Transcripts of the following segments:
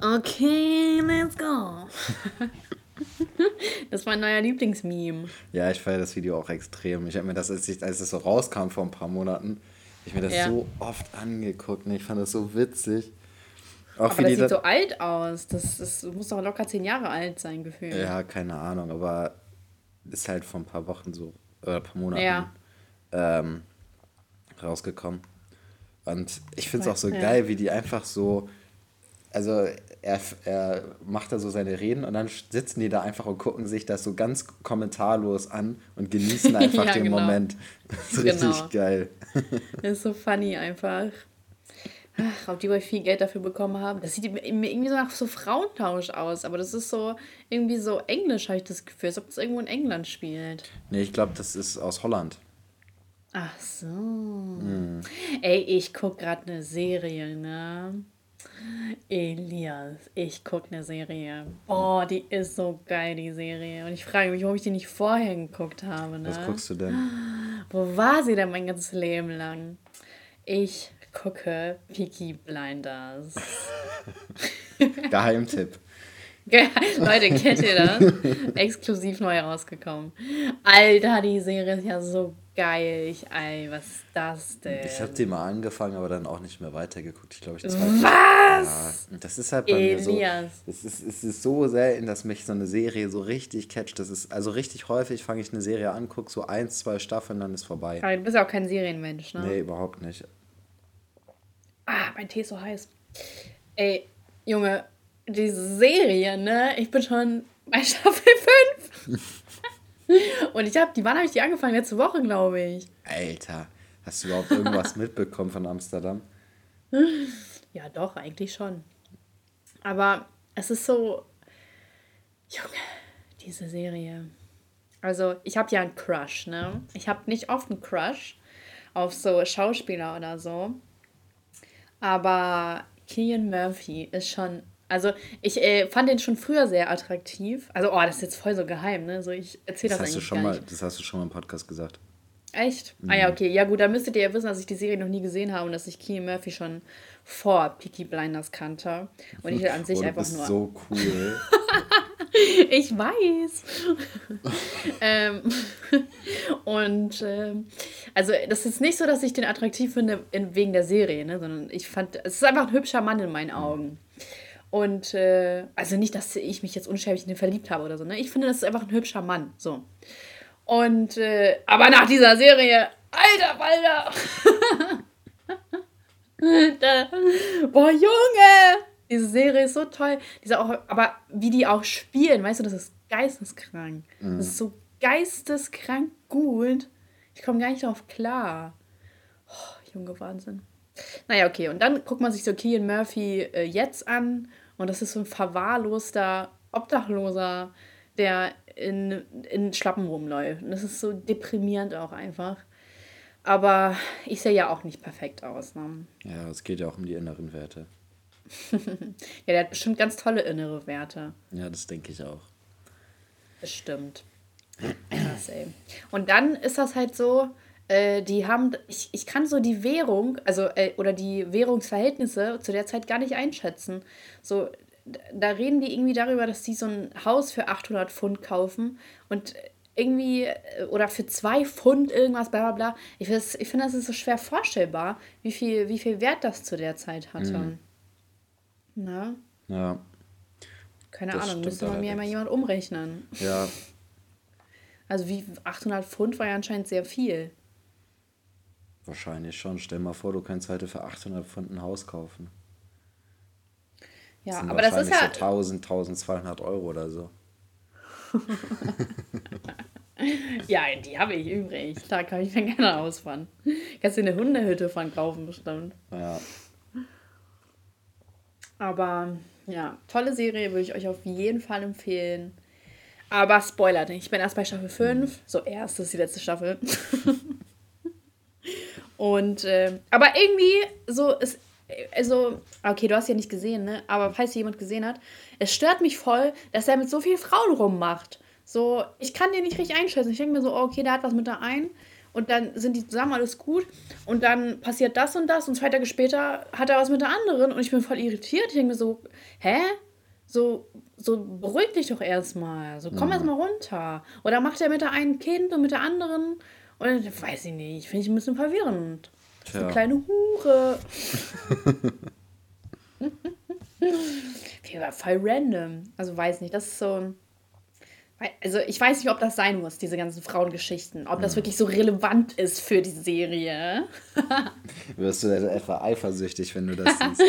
Okay, let's go. das war ein neuer Lieblingsmeme. Ja, ich feiere das Video auch extrem. Ich habe mir das, als, ich, als es so rauskam vor ein paar Monaten, ich mir das ja. so oft angeguckt. Und ich fand das so witzig. Auch aber das sieht so alt aus. Das, das muss doch locker zehn Jahre alt sein, gefühlt. Ja, keine Ahnung, aber ist halt vor ein paar Wochen so, oder ein paar Monaten ja. ähm, rausgekommen. Und ich finde es auch so ja. geil, wie die einfach so, also er, er macht da so seine Reden und dann sitzen die da einfach und gucken sich das so ganz kommentarlos an und genießen einfach ja, den genau. Moment. Das ist genau. richtig geil. Das ist so funny einfach. Ach, ob die wohl viel Geld dafür bekommen haben. Das sieht irgendwie so nach so Frauentausch aus, aber das ist so irgendwie so englisch, habe ich das Gefühl, als ob das irgendwo in England spielt. Nee, ich glaube, das ist aus Holland. Ach so. Mhm. Ey, ich gucke gerade eine Serie, ne? Elias, ich gucke eine Serie. Oh, die ist so geil, die Serie. Und ich frage mich, warum ich die nicht vorher geguckt habe. Ne? Was guckst du denn? Wo war sie denn mein ganzes Leben lang? Ich gucke Peaky Blinders. Geheimtipp. Leute, kennt ihr das? Exklusiv neu rausgekommen. Alter, die Serie ist ja so geil. Ich, ey, was ist das denn? Ich habe die mal angefangen, aber dann auch nicht mehr weitergeguckt. Ich glaube, ich Was? Ja, das ist halt bei Elias. mir so. Es ist, es ist so selten, dass mich so eine Serie so richtig catcht. Das ist also richtig häufig fange ich eine Serie an, gucke so eins, zwei Staffeln, dann ist vorbei. Aber du bist ja auch kein Serienmensch, ne? Nee, überhaupt nicht. Ah, mein Tee ist so heiß. Ey, Junge, diese Serie, ne? Ich bin schon bei Staffel 5. Und ich habe, die wann habe ich die angefangen? Letzte Woche, glaube ich. Alter, hast du überhaupt irgendwas mitbekommen von Amsterdam? Ja, doch, eigentlich schon. Aber es ist so, Junge, diese Serie. Also, ich habe ja einen Crush, ne? Ich habe nicht oft einen Crush auf so Schauspieler oder so. Aber Killian Murphy ist schon. Also, ich äh, fand den schon früher sehr attraktiv. Also, oh, das ist jetzt voll so geheim, ne? So, ich erzähle das, das, eigentlich schon mal, Das hast du schon mal im Podcast gesagt. Echt? Mhm. Ah ja, okay. Ja gut, dann müsstet ihr ja wissen, dass ich die Serie noch nie gesehen habe und dass ich Killian Murphy schon vor Peaky Blinders kannte. Und ich an sich oh, einfach nur. so cool. ich weiß. ähm, und ähm, also das ist nicht so, dass ich den attraktiv finde in, wegen der Serie, ne? sondern ich fand, es ist einfach ein hübscher Mann in meinen Augen. Und äh, also nicht, dass ich mich jetzt unschäbig in den verliebt habe oder so. Ne? Ich finde, das ist einfach ein hübscher Mann. So. Und äh, aber nach dieser Serie, alter Walter! da, boah, Junge! Diese Serie ist so toll. Diese auch, aber wie die auch spielen, weißt du, das ist geisteskrank. Mhm. Das ist so geisteskrank gut. Ich komme gar nicht darauf klar. Oh, Junge, Wahnsinn. Naja, okay. Und dann guckt man sich so Kean Murphy äh, jetzt an. Und das ist so ein verwahrloster Obdachloser, der in, in Schlappen rumläuft. Und das ist so deprimierend auch einfach. Aber ich sehe ja auch nicht perfekt aus. Ne? Ja, es geht ja auch um die inneren Werte. ja, der hat bestimmt ganz tolle innere Werte. Ja, das denke ich auch. Bestimmt. Krass, ey. Und dann ist das halt so, äh, die haben, ich, ich kann so die Währung, also, äh, oder die Währungsverhältnisse zu der Zeit gar nicht einschätzen. So, da reden die irgendwie darüber, dass die so ein Haus für 800 Pfund kaufen und irgendwie, äh, oder für zwei Pfund irgendwas, bla bla bla. Ich, ich finde, das ist so schwer vorstellbar, wie viel, wie viel Wert das zu der Zeit hatte. Mhm. Na? Ja. Keine das Ahnung, müsste man mir mal jemand umrechnen. Ja. Also wie 800 Pfund war ja anscheinend sehr viel. Wahrscheinlich schon. Stell mal vor, du könntest heute für 800 Pfund ein Haus kaufen. Ja, das aber das ist ja. So 1000, 1200 Euro oder so. ja, die habe ich übrig. Da kann ich mir gerne ausfahren. Kannst du eine Hundehütte von kaufen, bestimmt. Ja. Aber ja, tolle Serie, würde ich euch auf jeden Fall empfehlen. Aber Spoiler nicht. Ich bin erst bei Staffel 5. Mhm. So, erst ist die letzte Staffel. Und, äh, aber irgendwie so ist, also, okay, du hast ja nicht gesehen, ne? Aber falls jemand gesehen hat, es stört mich voll, dass er mit so vielen Frauen rummacht. So, ich kann den nicht richtig einschätzen. Ich denke mir so, oh, okay, der hat was mit der einen und dann sind die zusammen, alles gut. Und dann passiert das und das und zwei Tage später hat er was mit der anderen und ich bin voll irritiert. Ich denke mir so, hä? So, so beruhig dich doch erstmal. So, komm mhm. erstmal runter. Oder macht er mit der einen Kind und mit der anderen? Und weiß ich nicht, finde ich ein bisschen verwirrend. Das ist eine kleine Hure. voll random. Also weiß nicht, das ist so. Also ich weiß nicht, ob das sein muss, diese ganzen Frauengeschichten. Ob das mhm. wirklich so relevant ist für die Serie. Wirst du etwa eifersüchtig, wenn du das siehst?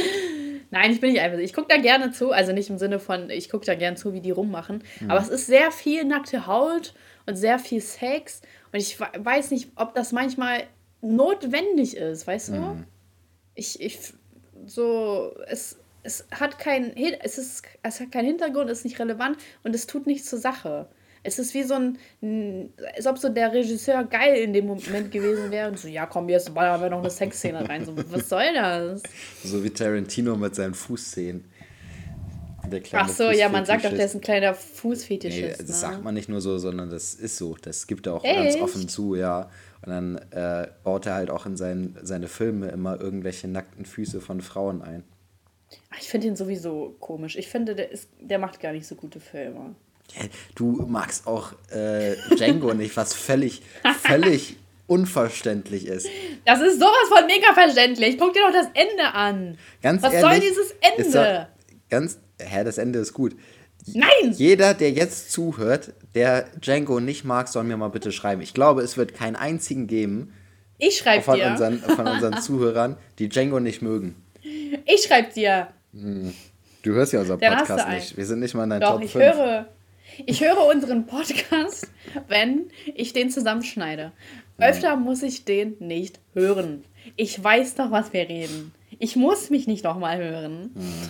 Nein, ich bin nicht eifersüchtig. Ich gucke da gerne zu. Also nicht im Sinne von, ich gucke da gerne zu, wie die rummachen. Mhm. Aber es ist sehr viel nackte Haut und sehr viel Sex. Und ich weiß nicht, ob das manchmal notwendig ist, weißt du? Mhm. Ich, ich, so, es es hat keinen es ist es hat keinen Hintergrund, es ist nicht relevant und es tut nichts zur Sache. Es ist wie so ein, als ob so der Regisseur geil in dem Moment gewesen wäre und so, ja komm, jetzt ballern wir noch eine Sexszene rein. So, was soll das? So wie Tarantino mit seinen Fußszenen. Ach so, ja, man sagt doch, der ist ein kleiner Fußfetischist. Nee, das ne? sagt man nicht nur so, sondern das ist so. Das gibt er auch Echt? ganz offen zu, ja. Und dann äh, baut er halt auch in sein, seine Filme immer irgendwelche nackten Füße von Frauen ein. Ich finde ihn sowieso komisch. Ich finde, der, ist, der macht gar nicht so gute Filme. Ja, du magst auch äh, Django nicht, was völlig, völlig unverständlich ist. Das ist sowas von mega verständlich. Guck dir doch das Ende an. Ganz was ehrlich, soll dieses Ende? ganz, hä, das Ende ist gut. Nein! Jeder, der jetzt zuhört, der Django nicht mag, soll mir mal bitte schreiben. Ich glaube, es wird keinen einzigen geben ich schreibe von dir. Unseren, von unseren Zuhörern, die Django nicht mögen. Ich schreibe dir. Hm. Du hörst ja unser Podcast nicht. Wir sind nicht mal in deinem Doch, Top ich 5. höre. Ich höre unseren Podcast, wenn ich den zusammenschneide. Öfter muss ich den nicht hören. Ich weiß doch, was wir reden. Ich muss mich nicht nochmal hören. Mhm.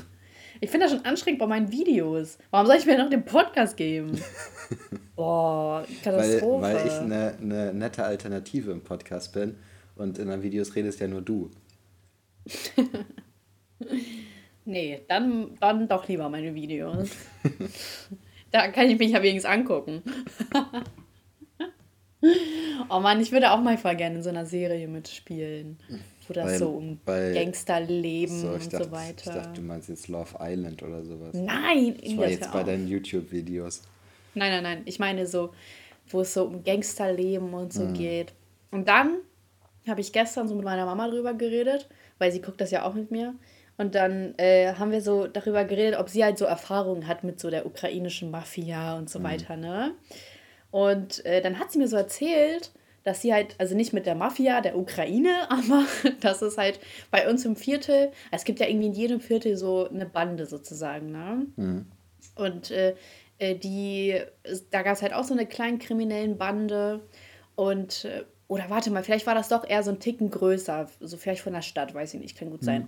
Ich finde das schon anstrengend bei meinen Videos. Warum soll ich mir noch den Podcast geben? Boah, Katastrophe. Weil, weil ich eine, eine nette Alternative im Podcast bin und in den Videos redest ja nur du. nee, dann, dann doch lieber meine Videos. da kann ich mich ja wenigstens angucken. oh Mann, ich würde auch mal voll gerne in so einer Serie mitspielen. Das bei, so um Gangsterleben so, und dachte, so weiter. Ich dachte, du meinst jetzt Love Island oder sowas. Nein, ich war jetzt bei deinen YouTube-Videos. Nein, nein, nein. Ich meine so, wo es so um Gangsterleben und so mhm. geht. Und dann habe ich gestern so mit meiner Mama drüber geredet weil sie guckt das ja auch mit mir. Und dann äh, haben wir so darüber geredet, ob sie halt so Erfahrungen hat mit so der ukrainischen Mafia und so mhm. weiter, ne? Und äh, dann hat sie mir so erzählt, dass sie halt, also nicht mit der Mafia der Ukraine, aber dass es halt bei uns im Viertel, es gibt ja irgendwie in jedem Viertel so eine Bande sozusagen, ne? Mhm. Und äh, äh die, da gab es halt auch so eine kleinen kriminellen Bande und äh, oder warte mal, vielleicht war das doch eher so ein Ticken größer, so vielleicht von der Stadt, weiß ich nicht, kann gut sein. Mhm.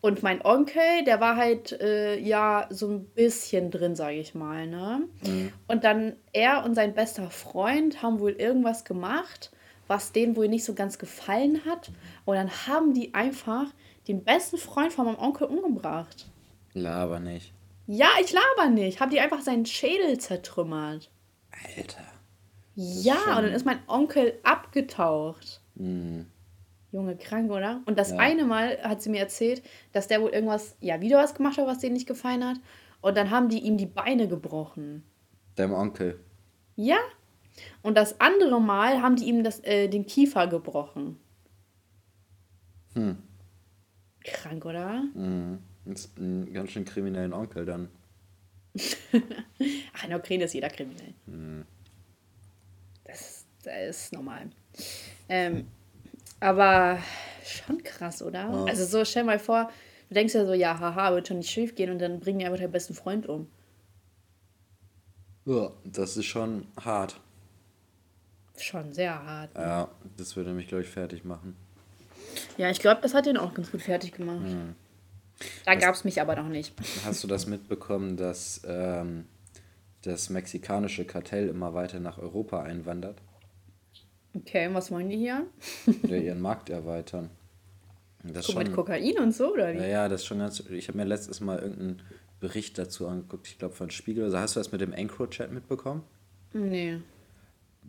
Und mein Onkel, der war halt äh, ja so ein bisschen drin, sage ich mal, ne? Mhm. Und dann er und sein bester Freund haben wohl irgendwas gemacht, was denen wohl nicht so ganz gefallen hat. Und dann haben die einfach den besten Freund von meinem Onkel umgebracht. Laber nicht. Ja, ich laber nicht. Haben die einfach seinen Schädel zertrümmert. Alter. Ja, und dann ist mein Onkel abgetaucht. Mhm. Junge, krank, oder? Und das ja. eine Mal hat sie mir erzählt, dass der wohl irgendwas, ja, wieder was gemacht hat, was denen nicht gefallen hat. Und dann haben die ihm die Beine gebrochen. Deinem Onkel? Ja. Und das andere Mal haben die ihm das, äh, den Kiefer gebrochen. Hm. Krank, oder? Mhm. Das ist ein ganz schön kriminellen Onkel dann. Ach, in der Ukraine ist jeder kriminell. Mhm das, ist normal. Ähm, aber schon krass, oder? Ja. Also so, stell mal vor, du denkst ja so, ja, haha, wird schon nicht schief gehen und dann bringen die einfach deinen besten Freund um. Ja, das ist schon hart. Schon sehr hart. Ne? Ja, das würde mich, glaube ich, fertig machen. Ja, ich glaube, das hat ihn auch ganz gut fertig gemacht. Hm. Da gab es mich aber noch nicht. Hast du das mitbekommen, dass ähm, das mexikanische Kartell immer weiter nach Europa einwandert. Okay, und was wollen die hier? ja, ihren Markt erweitern. Das Guck, schon, mit Kokain und so, oder wie? Ja, ja, das schon ganz. Ich habe mir letztes Mal irgendeinen Bericht dazu angeguckt, ich glaube von Spiegel. Also hast du das mit dem Encrochat mitbekommen? Nee.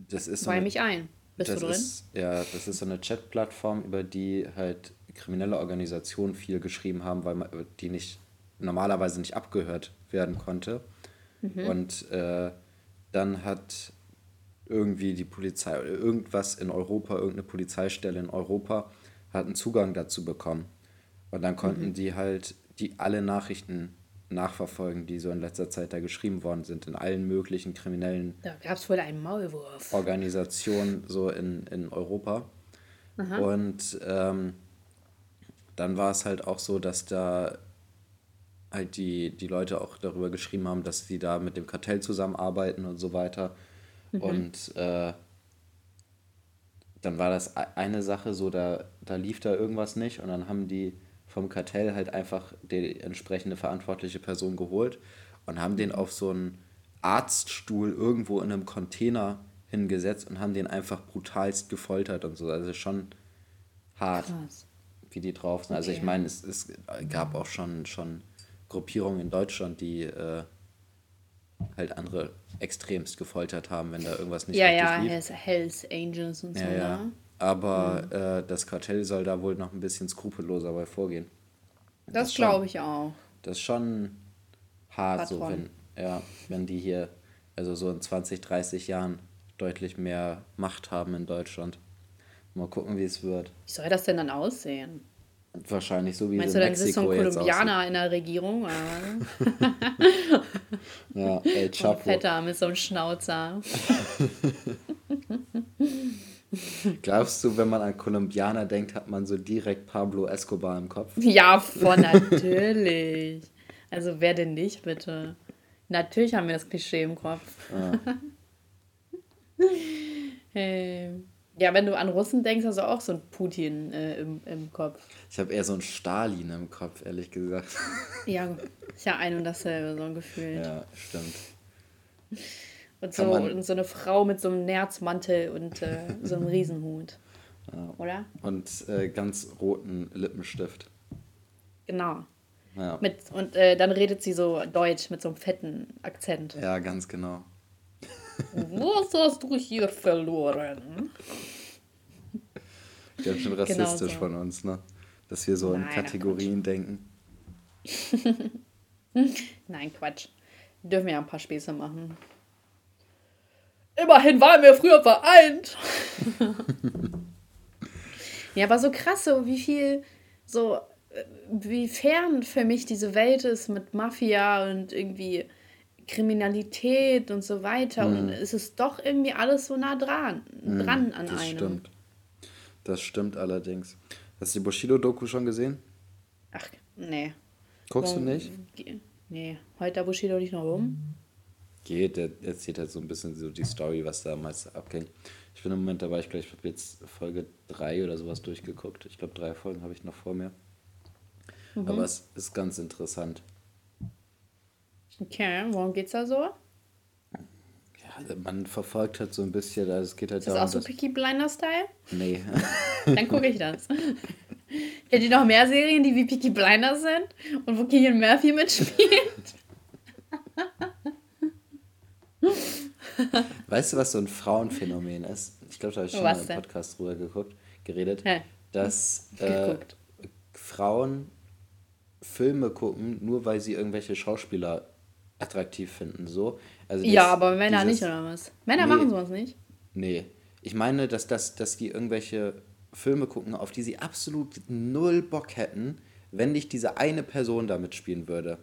Das ist so eine, mich ein. Bist du drin? Ist, ja, das ist so eine Chat-Plattform, über die halt kriminelle Organisationen viel geschrieben haben, weil man, die nicht normalerweise nicht abgehört werden konnte. Mhm. Und äh, dann hat irgendwie die Polizei oder irgendwas in Europa, irgendeine Polizeistelle in Europa hat einen Zugang dazu bekommen. Und dann konnten mhm. die halt die alle Nachrichten nachverfolgen, die so in letzter Zeit da geschrieben worden sind, in allen möglichen kriminellen da gab es wohl einen Maulwurf. Organisationen so in, in Europa. Aha. Und ähm, dann war es halt auch so, dass da halt die, die Leute auch darüber geschrieben haben, dass sie da mit dem Kartell zusammenarbeiten und so weiter. Mhm. Und äh, dann war das e-, eine Sache so, da, da lief da irgendwas nicht und dann haben die vom Kartell halt einfach die entsprechende verantwortliche Person geholt und haben den auf so einen Arztstuhl irgendwo in einem Container hingesetzt und haben den einfach brutalst gefoltert und so. Also schon hart, Krass. wie die drauf sind. Also ich meine, es, es gab auch schon, schon Gruppierungen in Deutschland, die äh, halt andere extremst gefoltert haben, wenn da irgendwas nicht ja, richtig ja, lief. Ja, Hells Angels und so. Ja, ja. Ne? Aber mhm. äh, das Kartell soll da wohl noch ein bisschen skrupelloser bei vorgehen. Das, das glaube ich auch. Das ist schon hart, Patron. so wenn, ja, wenn die hier, also so in 20, 30 Jahren deutlich mehr Macht haben in Deutschland. Mal gucken, wie es wird. Wie soll das denn dann aussehen? Wahrscheinlich so wie Meinst du, dann ist so ein Kolumbianer in der Regierung? ja, El Chapo. Ein Fetter mit so einem Schnauzer. Glaubst du, wenn man an Kolumbianer denkt, hat man so direkt Pablo Escobar im Kopf? Ja, voll natürlich. also wer denn nicht, bitte? Natürlich haben wir das Klischee im Kopf. Ja. hey. Ja, wenn du an Russen denkst, hast du auch so ein Putin äh, im, im Kopf. Ich habe eher so ein Stalin im Kopf, ehrlich gesagt. ja, ist ja ein und dasselbe, so ein Gefühl. Ja, stimmt. Und so, und so eine Frau mit so einem Nerzmantel und äh, so einem Riesenhut. Ja. Oder? Und äh, ganz roten Lippenstift. Genau. Ja. Mit, und äh, dann redet sie so deutsch mit so einem fetten Akzent. Ja, ganz genau. Was hast du hier verloren? Ganz schön rassistisch genau so. von uns, ne? Dass wir so Nein, in Kategorien denken. Nein, Quatsch. Wir dürfen ja ein paar Späße machen. Immerhin waren wir früher vereint. ja, aber so krass, so wie viel, so äh, wie fern für mich diese Welt ist mit Mafia und irgendwie Kriminalität und so weiter. Mhm. Und es ist doch irgendwie alles so nah dran, mhm, dran an das einem. Stimmt. Das stimmt allerdings. Hast du die Bushido-Doku schon gesehen? Ach, nee. Guckst Warum, du nicht? Nee. Heute da Bushido nicht noch rum? geht. Der erzählt halt so ein bisschen so die Story, was damals abging. Ich bin im Moment dabei, ich glaube, ich habe jetzt Folge 3 oder sowas durchgeguckt. Ich glaube, drei Folgen habe ich noch vor mir. Mhm. Aber es ist ganz interessant. Okay, worum geht's da so? Ja, man verfolgt halt so ein bisschen, also es geht halt ist darum, das auch so Picky Blinder-Style? Nee. Dann gucke ich das. Kennt ihr noch mehr Serien, die wie Picky Blinder sind? Und wo Killian Murphy mitspielt? Weißt du, was so ein Frauenphänomen ist? Ich glaube, da habe ich schon was mal im Podcast drüber geguckt, geredet, Hä? dass äh, Frauen Filme gucken, nur weil sie irgendwelche Schauspieler attraktiv finden. So. Also ja, aber Männer dieses, nicht, oder was? Männer nee, machen sowas nicht. Nee. Ich meine, dass, dass, dass die irgendwelche Filme gucken, auf die sie absolut null Bock hätten, wenn nicht diese eine Person da mitspielen würde.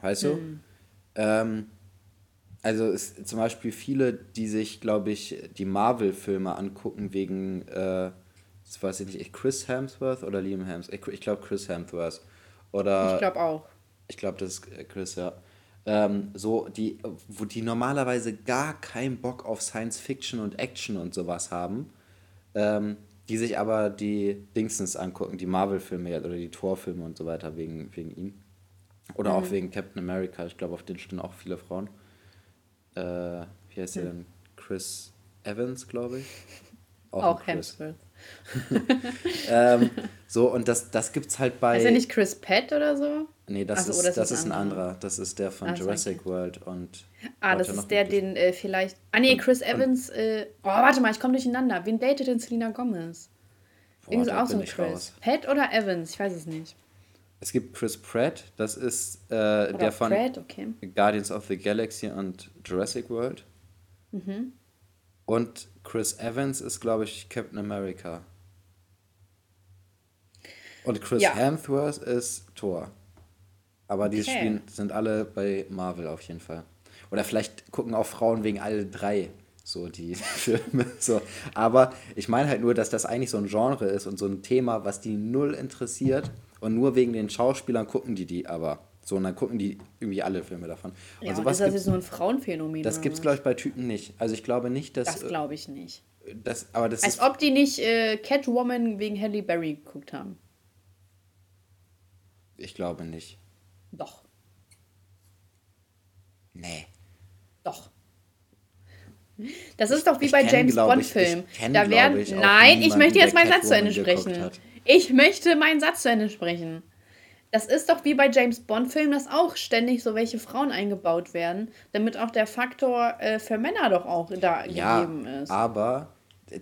Weißt hm. du? Ähm, also es, zum Beispiel viele, die sich, glaube ich, die Marvel-Filme angucken wegen, äh, das weiß ich nicht, Chris Hemsworth oder Liam Hemsworth? Ich glaube Chris Hemsworth. Oder, ich glaube auch. Ich glaube, das ist Chris, ja. Ähm, so, die, wo die normalerweise gar keinen Bock auf Science Fiction und Action und sowas haben, ähm, die sich aber die Dingsens angucken, die Marvel-Filme oder die Thor-Filme und so weiter wegen, wegen ihm. Oder mhm. auch wegen Captain America. Ich glaube, auf den stehen auch viele Frauen äh, wie heißt der denn? Chris Evans, glaube ich. Auch, auch Hemsworth. ähm, so, und das, das es halt bei. Ist er nicht Chris Pett oder so? Nee, das, so, ist, das, das ist ein anderer. Das ist der von ah, Jurassic okay. World und. Ah, das ist der, den äh, vielleicht. Ah, nee, Chris und, Evans. Äh, oh, warte mal, ich komme durcheinander. Wen datet denn Selena Gomez? Irgendwie auch so ein Chris. Raus. Pat oder Evans? Ich weiß es nicht. Es gibt Chris Pratt, das ist äh, der von Pratt, okay. Guardians of the Galaxy und Jurassic World. Mhm. Und Chris Evans ist, glaube ich, Captain America. Und Chris ja. Hemsworth ist Thor. Aber okay. spielen, sind alle bei Marvel auf jeden Fall. Oder vielleicht gucken auch Frauen wegen alle drei so die Filme. So. Aber ich meine halt nur, dass das eigentlich so ein Genre ist und so ein Thema, was die null interessiert. Und nur wegen den Schauspielern gucken die die aber. So, und dann gucken die irgendwie alle Filme davon. Ja, also, was ist das jetzt nur ein Frauenphänomen? Das gibt es, glaube ich, bei Typen nicht. Also ich glaube nicht, dass... Das glaube ich nicht. Das, aber das Als ob die nicht äh, Catwoman wegen Halle Berry geguckt haben. Ich glaube nicht. Doch. Nee. Doch. Das ist doch wie ich bei kenn, James Bond-Filmen. Da werden. Ich, nein, ich möchte jetzt meinen Satz zu Ende sprechen. Ich möchte meinen Satz zu Ende sprechen. Das ist doch wie bei James Bond-Filmen, dass auch ständig so welche Frauen eingebaut werden, damit auch der Faktor äh, für Männer doch auch da ja, gegeben ist. Aber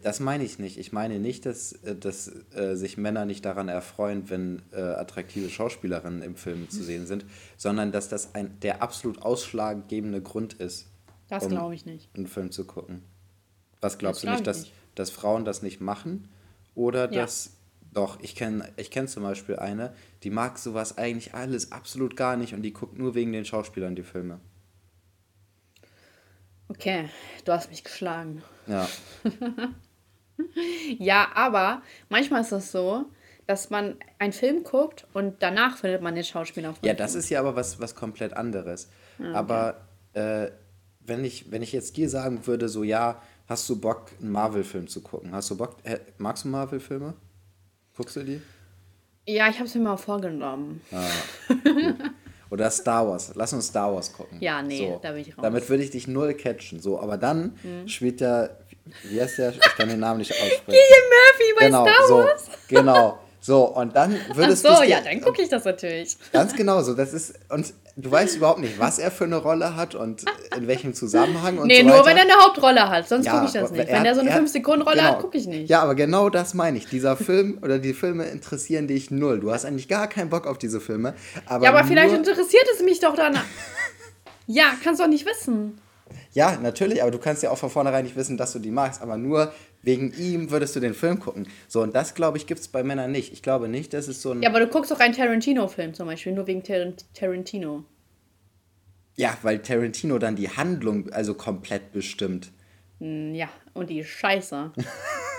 das meine ich nicht. Ich meine nicht, dass, äh, dass äh, sich Männer nicht daran erfreuen, wenn äh, attraktive Schauspielerinnen im Film zu sehen sind, sondern dass das ein, der absolut ausschlaggebende Grund ist. Das um glaube ich nicht. Einen Film zu gucken. Was glaubst das du nicht, dass, nicht. dass Frauen das nicht machen? Oder ja. dass. Doch, ich kenne ich kenn zum Beispiel eine, die mag sowas eigentlich alles absolut gar nicht und die guckt nur wegen den Schauspielern die Filme. Okay, du hast mich geschlagen. Ja. ja, aber manchmal ist es so, dass man einen Film guckt und danach findet man den Schauspieler. Ja, das ist ja aber was, was komplett anderes. Ah, okay. Aber äh, wenn, ich, wenn ich jetzt dir sagen würde, so ja, hast du Bock, einen Marvel-Film zu gucken? Hast du Bock, äh, magst du Marvel-Filme? Guckst du die? Ja, ich habe es mir mal vorgenommen. Ah, Oder Star Wars. Lass uns Star Wars gucken. Ja, nee, so. da bin ich raus. Damit würde ich dich null catchen. So, aber dann mhm. spielt der, wie heißt der? Ich kann den Namen nicht aussprechen. Gillian Murphy bei genau, Star Wars. So, genau. So, und dann würdest du. Ach so, ja, dann gucke ich das natürlich. Ganz genau so. Das ist, und du weißt überhaupt nicht, was er für eine Rolle hat und in welchem Zusammenhang und nee, so nur weiter. wenn er eine Hauptrolle hat, sonst ja, gucke ich das nicht. Wenn er so eine 5-Sekunden-Rolle genau. hat, gucke ich nicht. Ja, aber genau das meine ich. Dieser Film oder die Filme interessieren dich null. Du hast eigentlich gar keinen Bock auf diese Filme. Aber ja, aber vielleicht interessiert es mich doch dann. ja, kannst du auch nicht wissen. Ja, natürlich, aber du kannst ja auch von vornherein nicht wissen, dass du die magst, aber nur wegen ihm würdest du den Film gucken. So, und das, glaube ich, gibt es bei Männern nicht. Ich glaube nicht, dass es so ein. Ja, aber du guckst auch einen Tarantino-Film zum Beispiel, nur wegen Tar Tarantino. Ja, weil Tarantino dann die Handlung also komplett bestimmt. Hm, ja, und die Scheiße.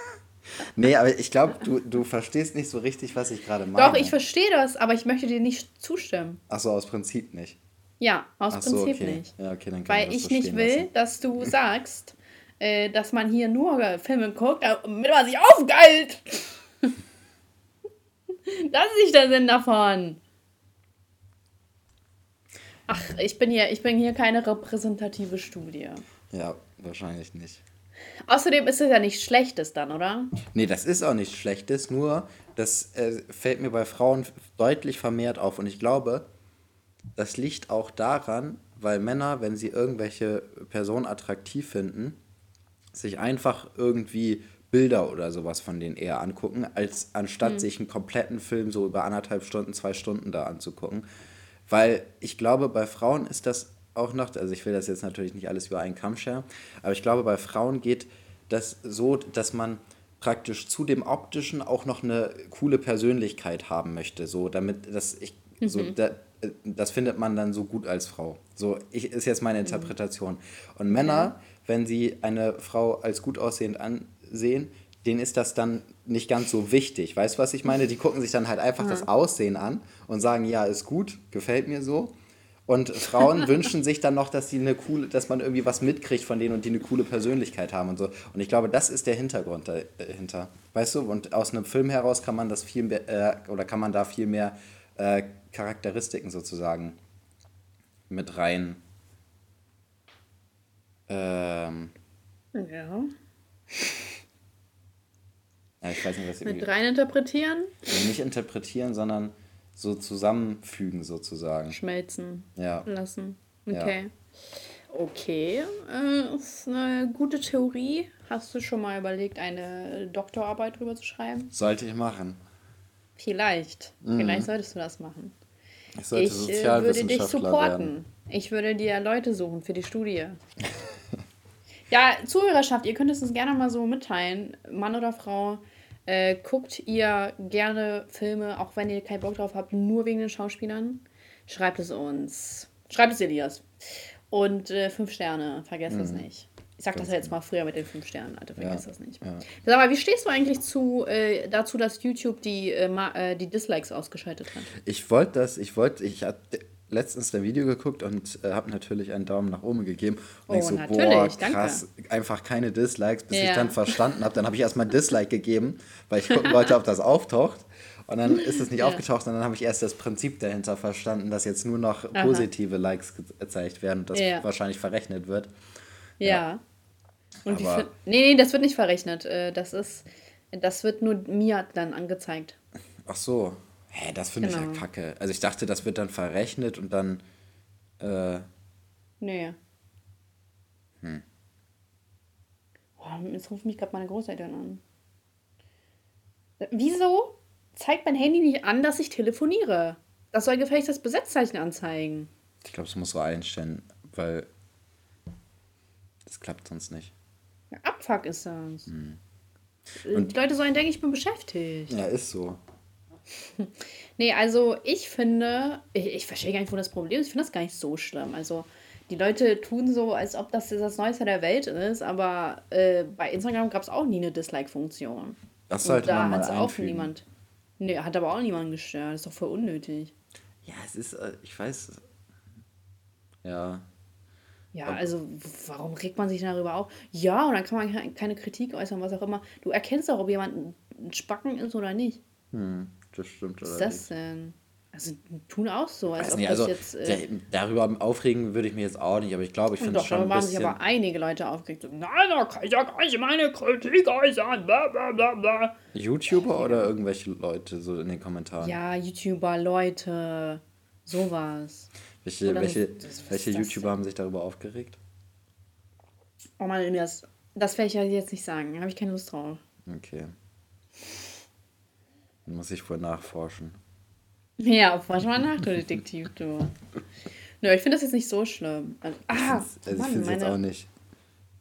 nee, aber ich glaube, du, du verstehst nicht so richtig, was ich gerade meine. Doch, ich verstehe das, aber ich möchte dir nicht zustimmen. Ach so, aus Prinzip nicht. Ja, aus Ach Prinzip okay. nicht. Ja, okay, dann kann Weil ich, nicht will, lassen. dass du sagst, äh, dass man hier nur Filme guckt, damit man sich aufgeilt. das ist nicht der Sinn davon. Ach, ich bin hier, ich bin hier keine repräsentative Studie. Ja, wahrscheinlich nicht. Außerdem ist es ja nichts Schlechtes dann, oder? Nee, das ist auch nichts Schlechtes, nur das äh, fällt mir bei Frauen deutlich vermehrt auf. Und ich glaube, das liegt auch daran, weil Männer, wenn sie irgendwelche Personen attraktiv finden, sich einfach irgendwie Bilder oder sowas von denen eher angucken, als anstatt mhm. sich einen kompletten Film so über anderthalb Stunden, zwei Stunden da anzugucken. Weil ich glaube, bei Frauen ist das auch noch, also ich will das jetzt natürlich nicht alles über einen Kamm scheren, aber ich glaube, bei Frauen geht das so, dass man praktisch zu dem optischen auch noch eine coole Persönlichkeit haben möchte, so damit das ich mhm. so da, das findet man dann so gut als Frau. So ich, ist jetzt meine mhm. Interpretation. Und Männer, wenn sie eine Frau als gut aussehend ansehen, denen ist das dann nicht ganz so wichtig. Weißt du, was ich meine? Die gucken sich dann halt einfach ja. das Aussehen an und sagen, ja, ist gut, gefällt mir so. Und Frauen wünschen sich dann noch, dass die eine coole, dass man irgendwie was mitkriegt von denen und die eine coole Persönlichkeit haben und so. Und ich glaube, das ist der Hintergrund dahinter. Weißt du? Und aus einem Film heraus kann man das viel mehr, äh, oder kann man da viel mehr äh, Charakteristiken sozusagen mit rein. Ähm, ja. Ja, ich weiß nicht, was Mit rein interpretieren? Nicht interpretieren, sondern so zusammenfügen, sozusagen. Schmelzen ja. lassen. Okay. Ja. Okay, äh, ist eine gute Theorie. Hast du schon mal überlegt, eine Doktorarbeit drüber zu schreiben? Sollte ich machen. Vielleicht. Mhm. Vielleicht solltest du das machen. Ich sollte ich äh, würde dich supporten. Werden. Ich würde dir Leute suchen für die Studie. ja, Zuhörerschaft, ihr könnt es uns gerne mal so mitteilen. Mann oder Frau, äh, guckt ihr gerne Filme, auch wenn ihr keinen Bock drauf habt, nur wegen den Schauspielern? Schreibt es uns. Schreibt es Elias. Und äh, fünf Sterne, vergesst mhm. das nicht. Ich sag das ja jetzt mal früher mit den fünf Sternen, Alter, vergiss ja, das nicht. Ja. Sag mal, wie stehst du eigentlich zu, äh, dazu, dass YouTube die, äh, äh die Dislikes ausgeschaltet hat? Ich wollte das, ich wollte, ich hatte letztens ein Video geguckt und äh, habe natürlich einen Daumen nach oben gegeben. Und oh, ich so, boah, krass, danke. einfach keine Dislikes, bis ja. ich dann verstanden habe. Dann habe ich erstmal Dislike gegeben, weil ich gucken wollte, ob das auftaucht. Und dann ist es nicht ja. aufgetaucht, und dann habe ich erst das Prinzip dahinter verstanden, dass jetzt nur noch Aha. positive Likes gezeigt werden und das ja. wahrscheinlich verrechnet wird. Ja. Und wie viel, nee, nee, das wird nicht verrechnet. Äh, das ist, das wird nur mir dann angezeigt. Ach so. Hä, das finde genau. ich ja genau. kacke. Also ich dachte, das wird dann verrechnet und dann. Äh, nee. Hm. Oh, jetzt ruft mich gerade meine Großeltern an. Wieso zeigt mein Handy nicht an, dass ich telefoniere? Das soll gefälligst das Besetzzeichen anzeigen. Ich glaube, es muss so einstellen, weil das klappt sonst nicht. Abfuck ist das. Hm. Und die Leute sollen denken, ich bin beschäftigt. Ja, ist so. Nee, also ich finde, ich, ich verstehe gar nicht, wo das Problem ist. Ich finde das gar nicht so schlimm. Also die Leute tun so, als ob das das Neueste der Welt ist, aber äh, bei Instagram gab es auch nie eine Dislike-Funktion. Das sollte Und da man mal auch niemand. Nee, hat aber auch niemand gestört. Das ist doch voll unnötig. Ja, es ist, äh, ich weiß. Ja, ja, also warum regt man sich darüber auf? Ja, und dann kann man keine Kritik äußern, was auch immer. Du erkennst doch, ob jemand ein Spacken ist oder nicht. Hm, das stimmt. Was ist das denn? Also tun auch so, als ob nicht, also, jetzt. Äh, darüber aufregen würde ich mir jetzt auch nicht, aber ich glaube, ich finde es schon. Darüber haben sich aber einige Leute aufgeregt. Nein, da kann ich ja gar nicht meine Kritik äußern. Bla, bla, bla, bla. YouTuber ja. oder irgendwelche Leute so in den Kommentaren? Ja, YouTuber, Leute, sowas. Welche, welche, das, welche YouTuber haben sich darüber aufgeregt? Oh Mann, das, das werde ich ja jetzt nicht sagen. Da habe ich keine Lust drauf. Okay. Muss ich wohl nachforschen. Ja, forsch mal nach, du Detektiv, du. Nö, ich finde das jetzt nicht so schlimm. Also, ah, also ich finde es jetzt auch nicht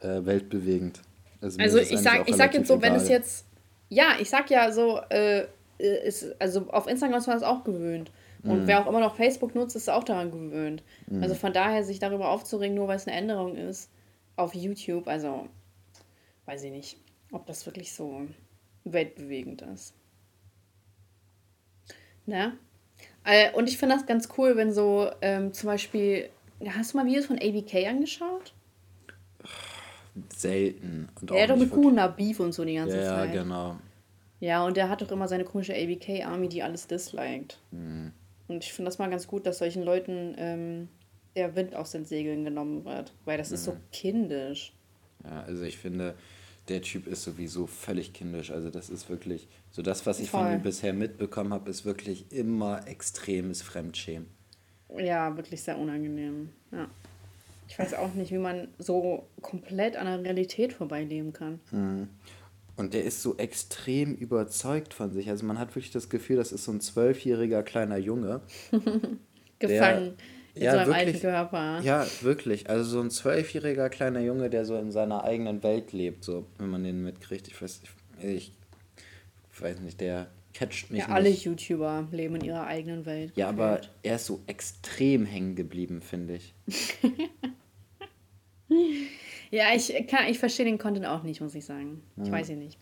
äh, weltbewegend. Also, also ich sag, ich sag jetzt so, egal. wenn es jetzt. Ja, ich sag ja so, äh, ist, also auf Instagram ist man das auch gewöhnt. Und mhm. wer auch immer noch Facebook nutzt, ist auch daran gewöhnt. Mhm. Also von daher, sich darüber aufzuregen, nur weil es eine Änderung ist auf YouTube, also weiß ich nicht, ob das wirklich so weltbewegend ist. Ne? Äh, und ich finde das ganz cool, wenn so ähm, zum Beispiel, hast du mal Videos von ABK angeschaut? Selten. Und er hat doch mit Kuna Beef und so die ganze ja, Zeit. Ja, genau. Ja, und der hat doch immer seine komische ABK-Army, die alles disliked. Mhm. Und ich finde das mal ganz gut, dass solchen Leuten ähm, der Wind aus den Segeln genommen wird, weil das mhm. ist so mhm. kindisch. Ja, also ich finde, der Typ ist sowieso völlig kindisch. Also das ist wirklich, so das, was ich Voll. von ihm bisher mitbekommen habe, ist wirklich immer extremes Fremdschämen. Ja, wirklich sehr unangenehm. Ja. Ich weiß auch nicht, wie man so komplett an der Realität vorbeileben kann. Mhm. Und der ist so extrem überzeugt von sich. Also man hat wirklich das Gefühl, das ist so ein zwölfjähriger kleiner Junge. Gefangen der, in ja, so einem wirklich, alten Körper. Ja, wirklich. Also so ein zwölfjähriger kleiner Junge, der so in seiner eigenen Welt lebt, so wenn man den mitkriegt. Ich weiß, ich, ich weiß nicht, der catcht mich. Ja, alle YouTuber leben in ihrer eigenen Welt. Ja, aber er ist so extrem hängen geblieben, finde ich. Ja, ich, kann, ich verstehe den Content auch nicht, muss ich sagen. Ich mhm. weiß ihn nicht.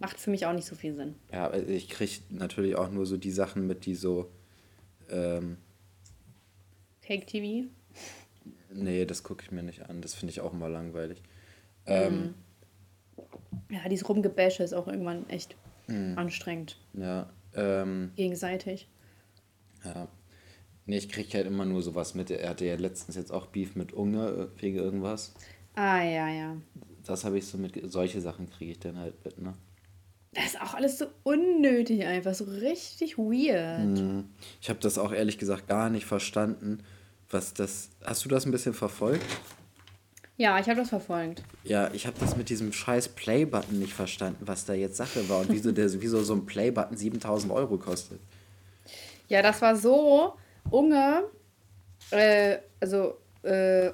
Macht für mich auch nicht so viel Sinn. Ja, ich kriege natürlich auch nur so die Sachen mit, die so. Ähm, Cake TV? Nee, das gucke ich mir nicht an. Das finde ich auch immer langweilig. Ähm, ja, dieses Rumgebäsche ist auch irgendwann echt mhm. anstrengend. Ja. Ähm, Gegenseitig. Ja. Nee, ich kriege halt immer nur sowas mit. Er hatte ja letztens jetzt auch Beef mit Unge äh, wegen irgendwas. Ah, ja, ja. Das habe ich so mit, solche Sachen kriege ich dann halt mit, ne? Das ist auch alles so unnötig einfach, so richtig weird. Mhm. Ich habe das auch ehrlich gesagt gar nicht verstanden, was das. Hast du das ein bisschen verfolgt? Ja, ich habe das verfolgt. Ja, ich habe das mit diesem scheiß Play-Button nicht verstanden, was da jetzt Sache war und wieso, der, wieso so ein Play-Button 7000 Euro kostet. Ja, das war so, Unge, äh, also äh,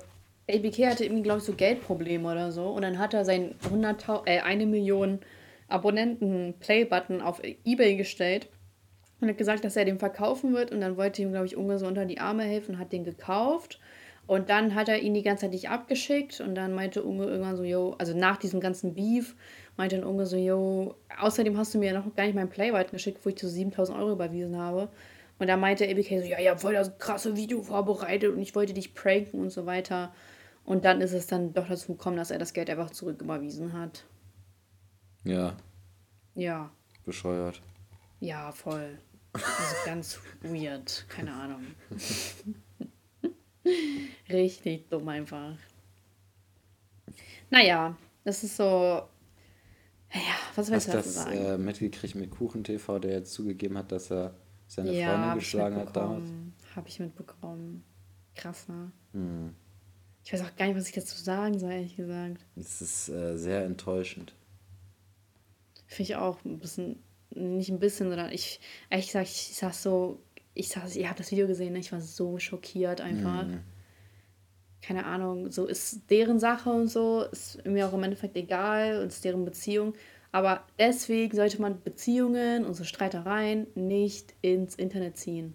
ABK hatte irgendwie, glaube ich, so Geldprobleme oder so und dann hat er sein 100.000, äh, eine Million Abonnenten-Play-Button auf Ebay gestellt und hat gesagt, dass er den verkaufen wird und dann wollte ihm, glaube ich, Unge so unter die Arme helfen, hat den gekauft und dann hat er ihn die ganze Zeit nicht abgeschickt und dann meinte Unge irgendwann so, yo, also nach diesem ganzen Beef, meinte dann Unge so, yo, außerdem hast du mir ja noch gar nicht meinen Playbutton geschickt, wo ich zu 7000 Euro überwiesen habe. Und da meinte ABK so, ja, habt voll das krasse Video vorbereitet und ich wollte dich pranken und so weiter. Und dann ist es dann doch dazu gekommen, dass er das Geld einfach zurücküberwiesen hat. Ja. Ja. Bescheuert. Ja, voll. Also ganz weird. Keine Ahnung. Richtig dumm einfach. Naja, das ist so. Ja, was willst du dazu sagen? Das äh, mitgekriegt mit KuchenTV, der jetzt zugegeben hat, dass er seine ja, Freundin geschlagen hat damals? Habe ich mitbekommen. Krass, ne? Hm. Ich weiß auch gar nicht, was ich dazu sagen soll, ehrlich gesagt. Es ist äh, sehr enttäuschend. Finde ich auch ein bisschen, nicht ein bisschen, sondern ich, ehrlich gesagt, ich saß so, ich saß, ihr habt das Video gesehen, ne? ich war so schockiert einfach. Mhm. Keine Ahnung, so ist deren Sache und so, ist mir auch im Endeffekt egal und ist deren Beziehung. Aber deswegen sollte man Beziehungen und so Streitereien nicht ins Internet ziehen.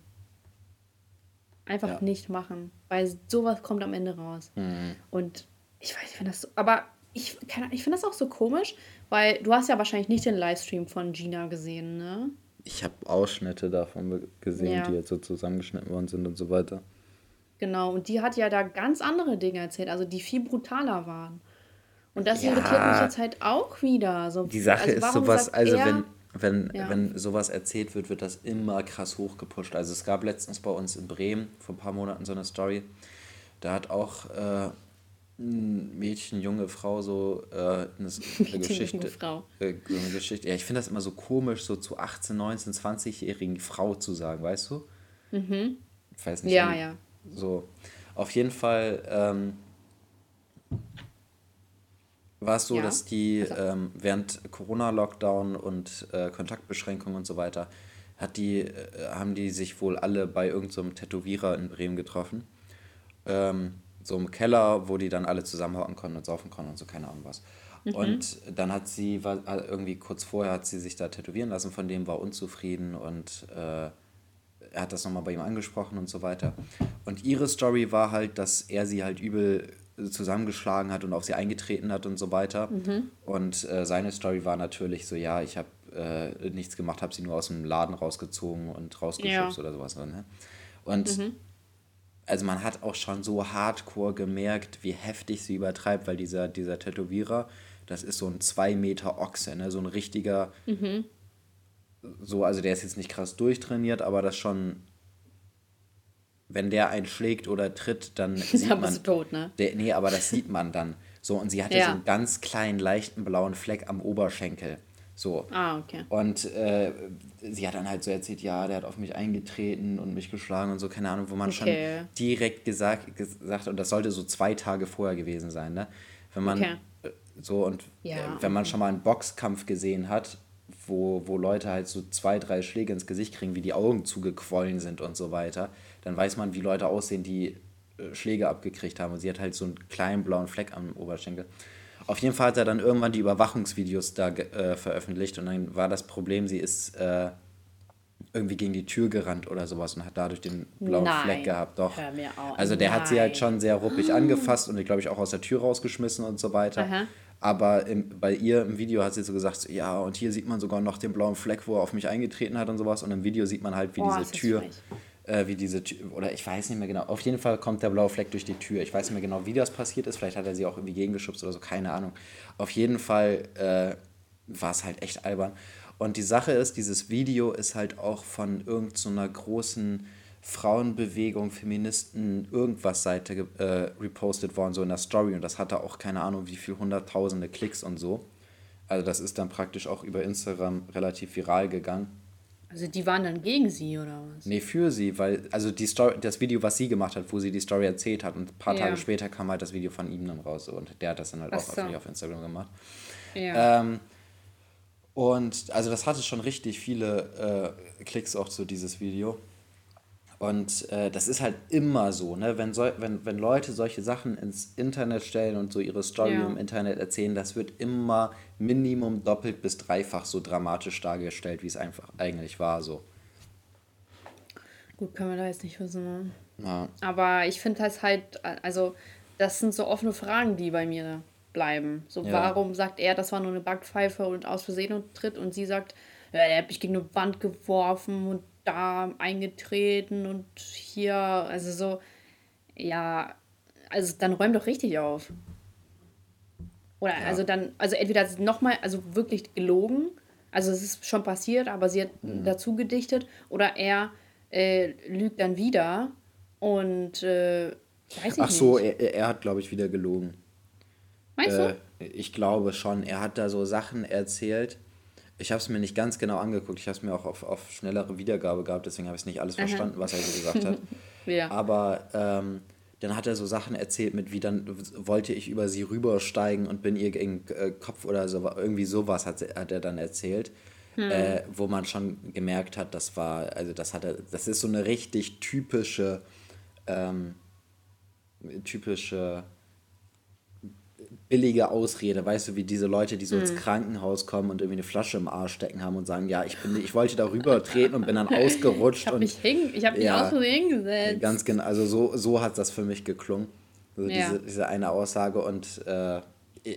Einfach ja. nicht machen, weil sowas kommt am Ende raus. Mhm. Und ich weiß, ich finde das so, aber ich, ich finde das auch so komisch, weil du hast ja wahrscheinlich nicht den Livestream von Gina gesehen, ne? Ich habe Ausschnitte davon gesehen, ja. die jetzt so zusammengeschnitten worden sind und so weiter. Genau, und die hat ja da ganz andere Dinge erzählt, also die viel brutaler waren. Und das ja. irritiert mich jetzt halt auch wieder. So, die Sache also ist sowas, also er, wenn, wenn, ja. wenn sowas erzählt wird, wird das immer krass hochgepusht. Also es gab letztens bei uns in Bremen vor ein paar Monaten so eine Story, da hat auch äh, Mädchen, junge Frau so äh, eine, eine Geschichte. Frau. Äh, so eine Geschichte. Ja, ich finde das immer so komisch, so zu 18, 19, 20-jährigen Frau zu sagen, weißt du? Mhm. Ich weiß nicht. Ja, wie, ja. So. Auf jeden Fall ähm, war es so, ja. dass die also. ähm, während Corona-Lockdown und äh, Kontaktbeschränkungen und so weiter, hat die, äh, haben die sich wohl alle bei irgendeinem so Tätowierer in Bremen getroffen. Ähm, so im Keller, wo die dann alle zusammenhocken konnten und saufen konnten und so, keine Ahnung was. Mhm. Und dann hat sie, war, irgendwie kurz vorher hat sie sich da tätowieren lassen, von dem war unzufrieden und äh, er hat das nochmal bei ihm angesprochen und so weiter. Und ihre Story war halt, dass er sie halt übel zusammengeschlagen hat und auf sie eingetreten hat und so weiter. Mhm. Und äh, seine Story war natürlich so, ja, ich habe äh, nichts gemacht, habe sie nur aus dem Laden rausgezogen und rausgeschubst ja. oder sowas. Ne? Und mhm also man hat auch schon so hardcore gemerkt, wie heftig sie übertreibt, weil dieser, dieser Tätowierer, das ist so ein 2 Meter Ochse, ne? so ein richtiger, mhm. so, also der ist jetzt nicht krass durchtrainiert, aber das schon, wenn der einen schlägt oder tritt, dann sieht man, bist tot, ne? Der, nee, aber das sieht man dann. So, und sie hatte ja. so einen ganz kleinen, leichten blauen Fleck am Oberschenkel. So. Ah, okay. Und äh, sie hat dann halt so erzählt, ja, der hat auf mich eingetreten und mich geschlagen und so, keine Ahnung, wo man okay. schon direkt gesagt, gesagt, und das sollte so zwei Tage vorher gewesen sein, ne? Wenn man okay. Äh, so und ja. äh, wenn man schon mal einen Boxkampf gesehen hat, wo, wo Leute halt so zwei, drei Schläge ins Gesicht kriegen, wie die Augen zugequollen sind und so weiter, dann weiß man, wie Leute aussehen, die äh, Schläge abgekriegt haben. Und sie hat halt so einen kleinen blauen Fleck am Oberschenkel. Auf jeden Fall hat er dann irgendwann die Überwachungsvideos da äh, veröffentlicht und dann war das Problem, sie ist äh, irgendwie gegen die Tür gerannt oder sowas und hat dadurch den blauen Nein. Fleck gehabt. Doch. Hör mir auf. Also der Nein. hat sie halt schon sehr ruppig angefasst und glaube ich auch aus der Tür rausgeschmissen und so weiter. Aha. Aber im, bei ihr im Video hat sie so gesagt, so, ja, und hier sieht man sogar noch den blauen Fleck, wo er auf mich eingetreten hat und sowas. Und im Video sieht man halt, wie oh, diese Tür, äh, wie diese Tür, oder ich weiß nicht mehr genau. Auf jeden Fall kommt der blaue Fleck durch die Tür. Ich weiß nicht mehr genau, wie das passiert ist. Vielleicht hat er sie auch irgendwie gegengeschubst oder so, keine Ahnung. Auf jeden Fall äh, war es halt echt albern. Und die Sache ist, dieses Video ist halt auch von irgendeiner so großen Frauenbewegung, Feministen, irgendwas Seite äh, repostet worden, so in der Story. Und das hatte auch keine Ahnung, wie viel hunderttausende Klicks und so. Also das ist dann praktisch auch über Instagram relativ viral gegangen. Also die waren dann gegen sie oder was? Nee, für sie, weil, also die Story, das Video, was sie gemacht hat, wo sie die Story erzählt hat und ein paar ja. Tage später kam halt das Video von ihm dann raus und der hat das dann halt Ach auch so. auf Instagram gemacht. Ja. Ähm, und also das hatte schon richtig viele äh, Klicks auch zu dieses Video. Und äh, das ist halt immer so, ne? wenn, so, wenn, wenn Leute solche Sachen ins Internet stellen und so ihre Story ja. im Internet erzählen, das wird immer Minimum doppelt bis dreifach so dramatisch dargestellt, wie es einfach eigentlich war. So. Gut, können wir da jetzt nicht wissen. Ne? Ja. Aber ich finde das halt, also das sind so offene Fragen, die bei mir bleiben. So, ja. warum sagt er, das war nur eine Backpfeife und aus Versehen und tritt und sie sagt, ja, er hat mich gegen eine Wand geworfen und da eingetreten und hier, also so, ja, also dann räum doch richtig auf. Oder ja. also dann, also entweder nochmal, also wirklich gelogen, also es ist schon passiert, aber sie hat mhm. dazu gedichtet, oder er äh, lügt dann wieder und äh, weiß ich Ach so, nicht. Er, er hat, glaube ich, wieder gelogen. Meinst äh, du? Ich glaube schon. Er hat da so Sachen erzählt. Ich habe es mir nicht ganz genau angeguckt. Ich habe es mir auch auf, auf schnellere Wiedergabe gehabt, deswegen habe ich nicht alles verstanden, Aha. was er so gesagt hat. ja. Aber ähm, dann hat er so Sachen erzählt mit, wie dann wollte ich über sie rübersteigen und bin ihr gegen äh, Kopf oder so, irgendwie sowas hat, hat er dann erzählt. Hm. Äh, wo man schon gemerkt hat, das war, also das hat er, das ist so eine richtig typische, ähm, typische billige Ausrede, weißt du, wie diese Leute, die so hm. ins Krankenhaus kommen und irgendwie eine Flasche im Arsch stecken haben und sagen, ja, ich bin, ich wollte darüber treten und bin dann ausgerutscht. ich habe mich, hing, ich hab mich ja, aus Versehen hingesetzt. Ganz genau, also so, so hat das für mich geklungen. Also ja. diese, diese eine Aussage und äh,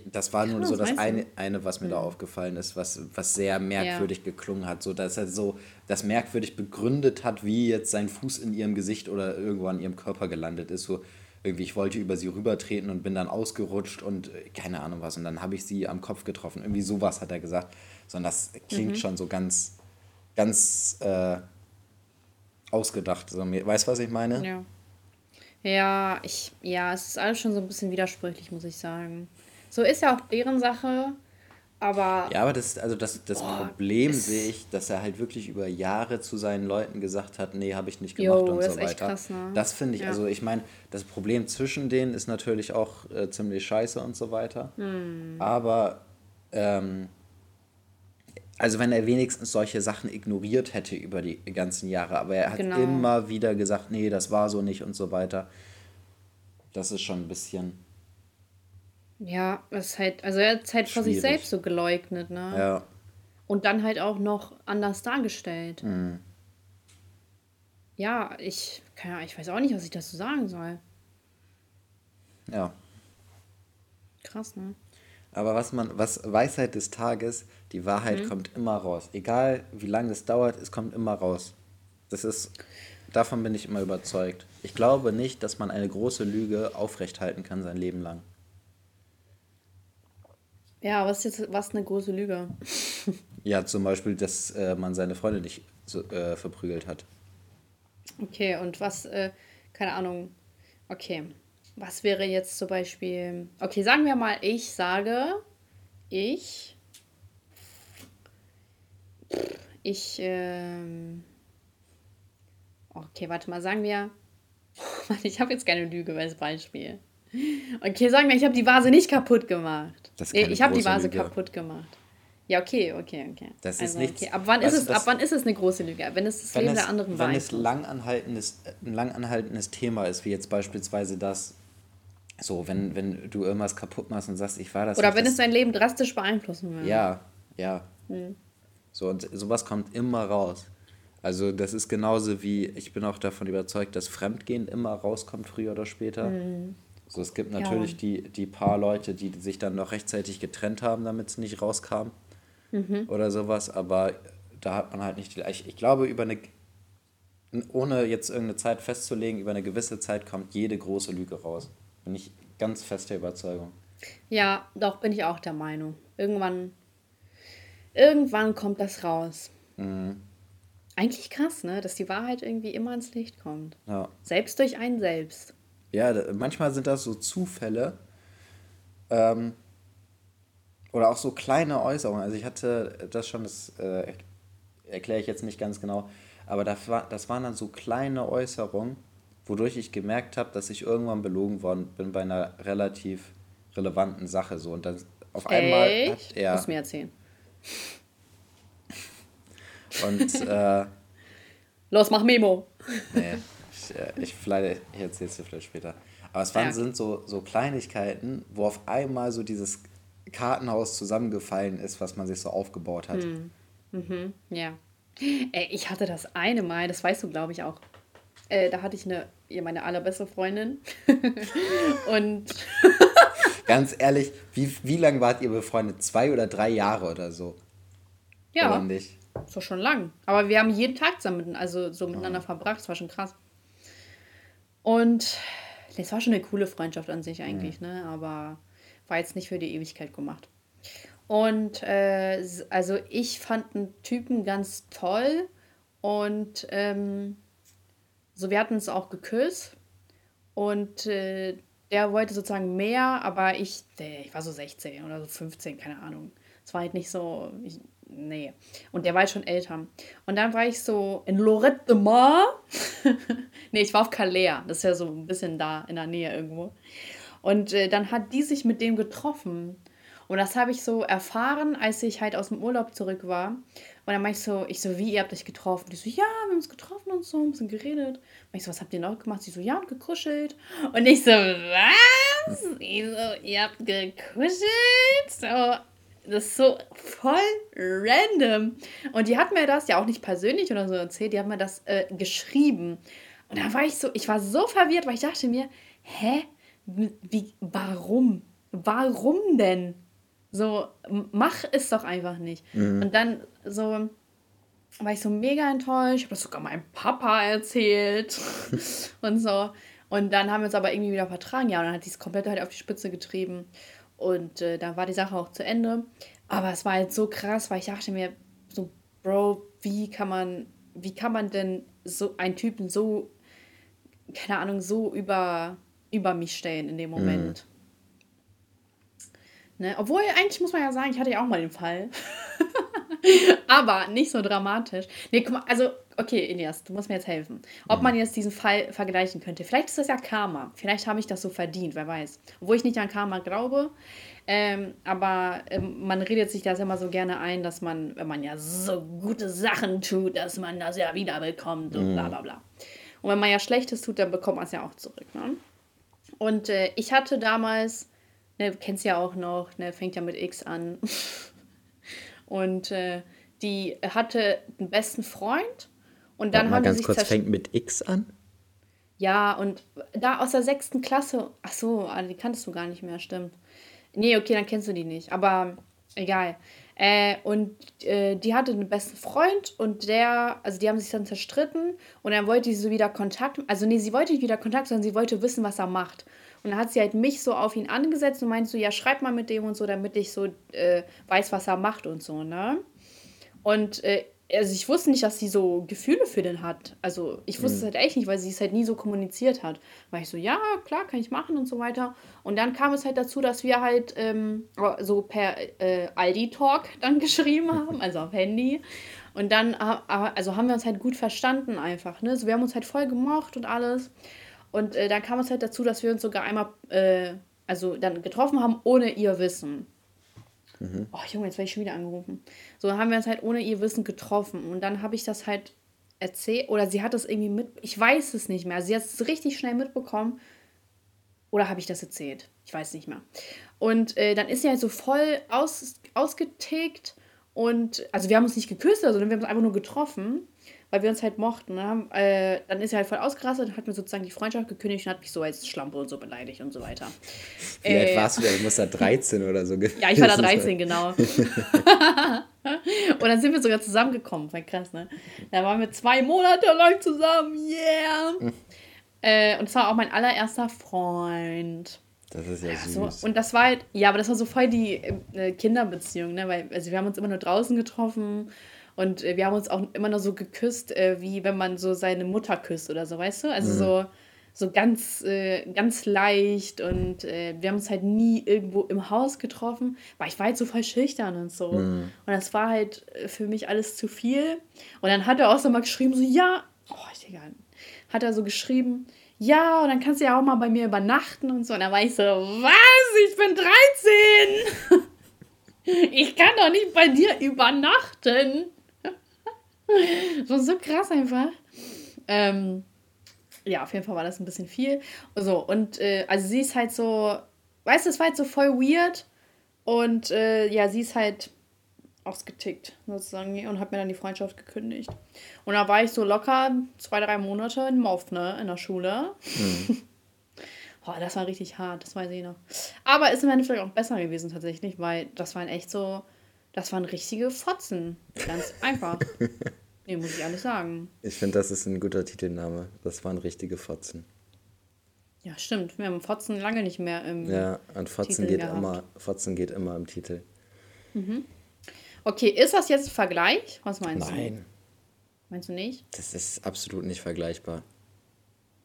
das war nur so das eine, eine, was mir mhm. da aufgefallen ist, was, was sehr merkwürdig ja. geklungen hat. So, dass er so das merkwürdig begründet hat, wie jetzt sein Fuß in ihrem Gesicht oder irgendwo an ihrem Körper gelandet ist. So, irgendwie, ich wollte über sie rübertreten und bin dann ausgerutscht und äh, keine Ahnung was. Und dann habe ich sie am Kopf getroffen. Irgendwie sowas hat er gesagt. Sondern das klingt mhm. schon so ganz, ganz äh, ausgedacht. So, weißt du, was ich meine? Ja. Ja, ich, ja, es ist alles schon so ein bisschen widersprüchlich, muss ich sagen. So ist ja auch deren Sache. Aber. Ja, aber das, also das, das boah, Problem sehe ich, dass er halt wirklich über Jahre zu seinen Leuten gesagt hat, nee, habe ich nicht gemacht jo, und so weiter. Krass, ne? Das finde ich, ja. also ich meine, das Problem zwischen denen ist natürlich auch äh, ziemlich scheiße und so weiter. Hm. Aber ähm, also wenn er wenigstens solche Sachen ignoriert hätte über die ganzen Jahre, aber er hat genau. immer wieder gesagt, nee, das war so nicht und so weiter. Das ist schon ein bisschen ja, ist halt, also er hat es halt vor sich selbst so geleugnet, ne? Ja. Und dann halt auch noch anders dargestellt. Mhm. Ja, ich, keine Ahnung, ich weiß auch nicht, was ich dazu sagen soll. Ja. Krass, ne? Aber was man, was Weisheit des Tages, die Wahrheit mhm. kommt immer raus. Egal wie lange es dauert, es kommt immer raus. Das ist, davon bin ich immer überzeugt. Ich glaube nicht, dass man eine große Lüge aufrechthalten kann sein Leben lang. Ja, was ist jetzt was eine große Lüge? ja, zum Beispiel, dass äh, man seine Freunde nicht so, äh, verprügelt hat. Okay, und was, äh, keine Ahnung, okay. Was wäre jetzt zum Beispiel. Okay, sagen wir mal, ich sage, ich. Ich, ähm. Okay, warte mal, sagen wir. Ich habe jetzt keine Lüge als Beispiel. Okay, sagen wir, ich habe die Vase nicht kaputt gemacht. Das nee, ich habe die Vase Lüge. kaputt gemacht. Ja, okay, okay, okay. Das also, ist nichts, okay. ab, wann ist es, ab wann ist es eine große Lüge? Wenn es das Leben es, der anderen Wenn es langanhaltendes, ein langanhaltendes Thema ist, wie jetzt beispielsweise das, so, wenn, wenn du irgendwas kaputt machst und sagst, ich war das Oder wenn es dein Leben drastisch beeinflussen würde. Ja, ja. Hm. So, und sowas kommt immer raus. Also das ist genauso wie, ich bin auch davon überzeugt, dass Fremdgehen immer rauskommt, früher oder später. Hm. So, es gibt natürlich ja. die, die paar Leute, die sich dann noch rechtzeitig getrennt haben, damit es nicht rauskam mhm. oder sowas, aber da hat man halt nicht die. Ich, ich glaube, über eine, ohne jetzt irgendeine Zeit festzulegen, über eine gewisse Zeit kommt jede große Lüge raus. Bin ich ganz fest der Überzeugung. Ja, doch, bin ich auch der Meinung. Irgendwann, irgendwann kommt das raus. Mhm. Eigentlich krass, ne? Dass die Wahrheit irgendwie immer ans Licht kommt. Ja. Selbst durch einen selbst. Ja, manchmal sind das so Zufälle. Ähm, oder auch so kleine Äußerungen. Also ich hatte das schon, das äh, erkläre ich jetzt nicht ganz genau, aber das, war, das waren dann so kleine Äußerungen, wodurch ich gemerkt habe, dass ich irgendwann belogen worden bin bei einer relativ relevanten Sache. So. Und dann auf einmal Echt? hat er. Muss mir erzählen. Und äh, Los, mach Memo. Nee, ich, äh, ich vielleicht, ich erzähl's dir vielleicht später. Aber es waren, ja. sind so, so Kleinigkeiten, wo auf einmal so dieses Kartenhaus zusammengefallen ist, was man sich so aufgebaut hat. Hm. Mhm, ja. Ey, ich hatte das eine Mal, das weißt du, glaube ich, auch. Äh, da hatte ich eine, meine allerbeste Freundin. und. Ganz ehrlich, wie, wie lange wart ihr befreundet? Zwei oder drei Jahre oder so? Ja. Oder nicht? Das war schon lang. Aber wir haben jeden Tag zusammen, also so miteinander oh. verbracht. Das war schon krass. Und das war schon eine coole Freundschaft an sich eigentlich, mhm. ne? Aber war jetzt nicht für die Ewigkeit gemacht. Und äh, also ich fand einen Typen ganz toll und ähm, so wir hatten es auch geküsst und äh, der wollte sozusagen mehr, aber ich, ich war so 16 oder so 15, keine Ahnung. Es war halt nicht so, ich, nee. Und der war halt schon älter. Und dann war ich so in Lorette de Mar. nee, ich war auf Calais. Das ist ja so ein bisschen da in der Nähe irgendwo. Und äh, dann hat die sich mit dem getroffen. Und das habe ich so erfahren, als ich halt aus dem Urlaub zurück war. Und dann meinte ich so, ich so, wie, ihr habt euch getroffen? Die so, ja, wir haben uns getroffen und so, ein bisschen geredet. Und ich so, was habt ihr noch gemacht? Sie so, ja, und gekuschelt. Und ich so, was? Ich so, ihr habt gekuschelt? So, das ist so voll random. Und die hat mir das ja auch nicht persönlich oder so erzählt, die hat mir das äh, geschrieben. Und da war ich so, ich war so verwirrt, weil ich dachte mir, hä? Wie, warum? Warum denn? So, mach es doch einfach nicht. Mhm. Und dann so war ich so mega enttäuscht. Ich habe das sogar meinem Papa erzählt und so. Und dann haben wir uns aber irgendwie wieder vertragen. Ja, und dann hat die es komplett halt auf die Spitze getrieben. Und äh, dann war die Sache auch zu Ende. Aber es war halt so krass, weil ich dachte mir, so, Bro, wie kann man, wie kann man denn so einen Typen so, keine Ahnung, so über, über mich stellen in dem mhm. Moment? Mhm. Ne? Obwohl, eigentlich muss man ja sagen, ich hatte ja auch mal den Fall. Aber nicht so dramatisch. Nee, guck mal, also, okay, Inias, du musst mir jetzt helfen. Ob man jetzt diesen Fall vergleichen könnte. Vielleicht ist das ja Karma. Vielleicht habe ich das so verdient, wer weiß. Obwohl ich nicht an Karma glaube. Ähm, aber ähm, man redet sich das immer so gerne ein, dass man, wenn man ja so gute Sachen tut, dass man das ja wiederbekommt und bla bla bla. Und wenn man ja Schlechtes tut, dann bekommt man es ja auch zurück. Ne? Und äh, ich hatte damals ne, kennst ja auch noch, ne, fängt ja mit X an. und äh, die hatte einen besten Freund und dann Warte haben mal ganz kurz, fängt mit X an? Ja, und da aus der sechsten Klasse, ach so, ah, die kanntest du gar nicht mehr, stimmt. Nee, okay, dann kennst du die nicht, aber egal. Äh, und äh, die hatte einen besten Freund und der, also die haben sich dann zerstritten und dann wollte sie so wieder Kontakt, also nee, sie wollte nicht wieder Kontakt, sondern sie wollte wissen, was er macht. Und dann hat sie halt mich so auf ihn angesetzt und meinte so, ja, schreib mal mit dem und so, damit ich so äh, weiß, was er macht und so, ne? Und äh, also ich wusste nicht, dass sie so Gefühle für den hat. Also ich wusste mhm. es halt echt nicht, weil sie es halt nie so kommuniziert hat. War ich so, ja, klar, kann ich machen und so weiter. Und dann kam es halt dazu, dass wir halt ähm, so per äh, Aldi-Talk dann geschrieben haben, also auf Handy. Und dann also haben wir uns halt gut verstanden einfach. Ne? Also wir haben uns halt voll gemocht und alles. Und äh, dann kam es halt dazu, dass wir uns sogar einmal, äh, also dann getroffen haben, ohne ihr Wissen. Mhm. Oh Junge, jetzt werde ich schon wieder angerufen. So haben wir uns halt ohne ihr Wissen getroffen. Und dann habe ich das halt erzählt, oder sie hat das irgendwie mit, ich weiß es nicht mehr. Sie hat es richtig schnell mitbekommen. Oder habe ich das erzählt? Ich weiß nicht mehr. Und äh, dann ist sie halt so voll aus, ausgetickt. Und, also wir haben uns nicht geküsst, sondern wir haben uns einfach nur getroffen weil wir uns halt mochten. Ne? Äh, dann ist er halt voll ausgerastet und hat mir sozusagen die Freundschaft gekündigt und hat mich so als Schlampe und so beleidigt und so weiter. Wie äh, alt warst du da? Du musst da 13 oder so gewesen Ja, ich war da 13, genau. und dann sind wir sogar zusammengekommen, war krass, ne? Da waren wir zwei Monate lang zusammen, yeah! äh, und es war auch mein allererster Freund. Das ist ja süß. So, und das war halt, ja, aber das war so voll die äh, Kinderbeziehung, ne? Weil, also wir haben uns immer nur draußen getroffen und äh, wir haben uns auch immer noch so geküsst, äh, wie wenn man so seine Mutter küsst oder so, weißt du? Also mhm. so, so ganz, äh, ganz leicht und wir haben uns halt nie irgendwo im Haus getroffen, weil ich war halt so voll schüchtern und so. Mhm. Und das war halt für mich alles zu viel. Und dann hat er auch so mal geschrieben, so, ja, oh, Digga, hat er so geschrieben, ja, und dann kannst du ja auch mal bei mir übernachten und so. Und dann war ich so, was? Ich bin 13! ich kann doch nicht bei dir übernachten. So, so krass einfach. Ähm, ja, auf jeden Fall war das ein bisschen viel. So, und äh, also sie ist halt so, weißt du, es war halt so voll weird. Und äh, ja, sie ist halt ausgetickt, sozusagen, und hat mir dann die Freundschaft gekündigt. Und da war ich so locker zwei, drei Monate in Moff, ne, in der Schule. Mhm. oh, das war richtig hart, das weiß ich noch. Aber ist im Endeffekt auch besser gewesen tatsächlich, weil das waren echt so, das waren richtige Fotzen. Ganz einfach. nee, muss ich alles sagen. Ich finde, das ist ein guter Titelname. Das waren richtige Fotzen. Ja, stimmt. Wir haben Fotzen lange nicht mehr im Ja, und Fotzen geht immer, Fotzen geht immer im Titel. Mhm. Okay, ist das jetzt ein Vergleich? Was meinst Nein. du? Nein. Meinst du nicht? Das ist absolut nicht vergleichbar.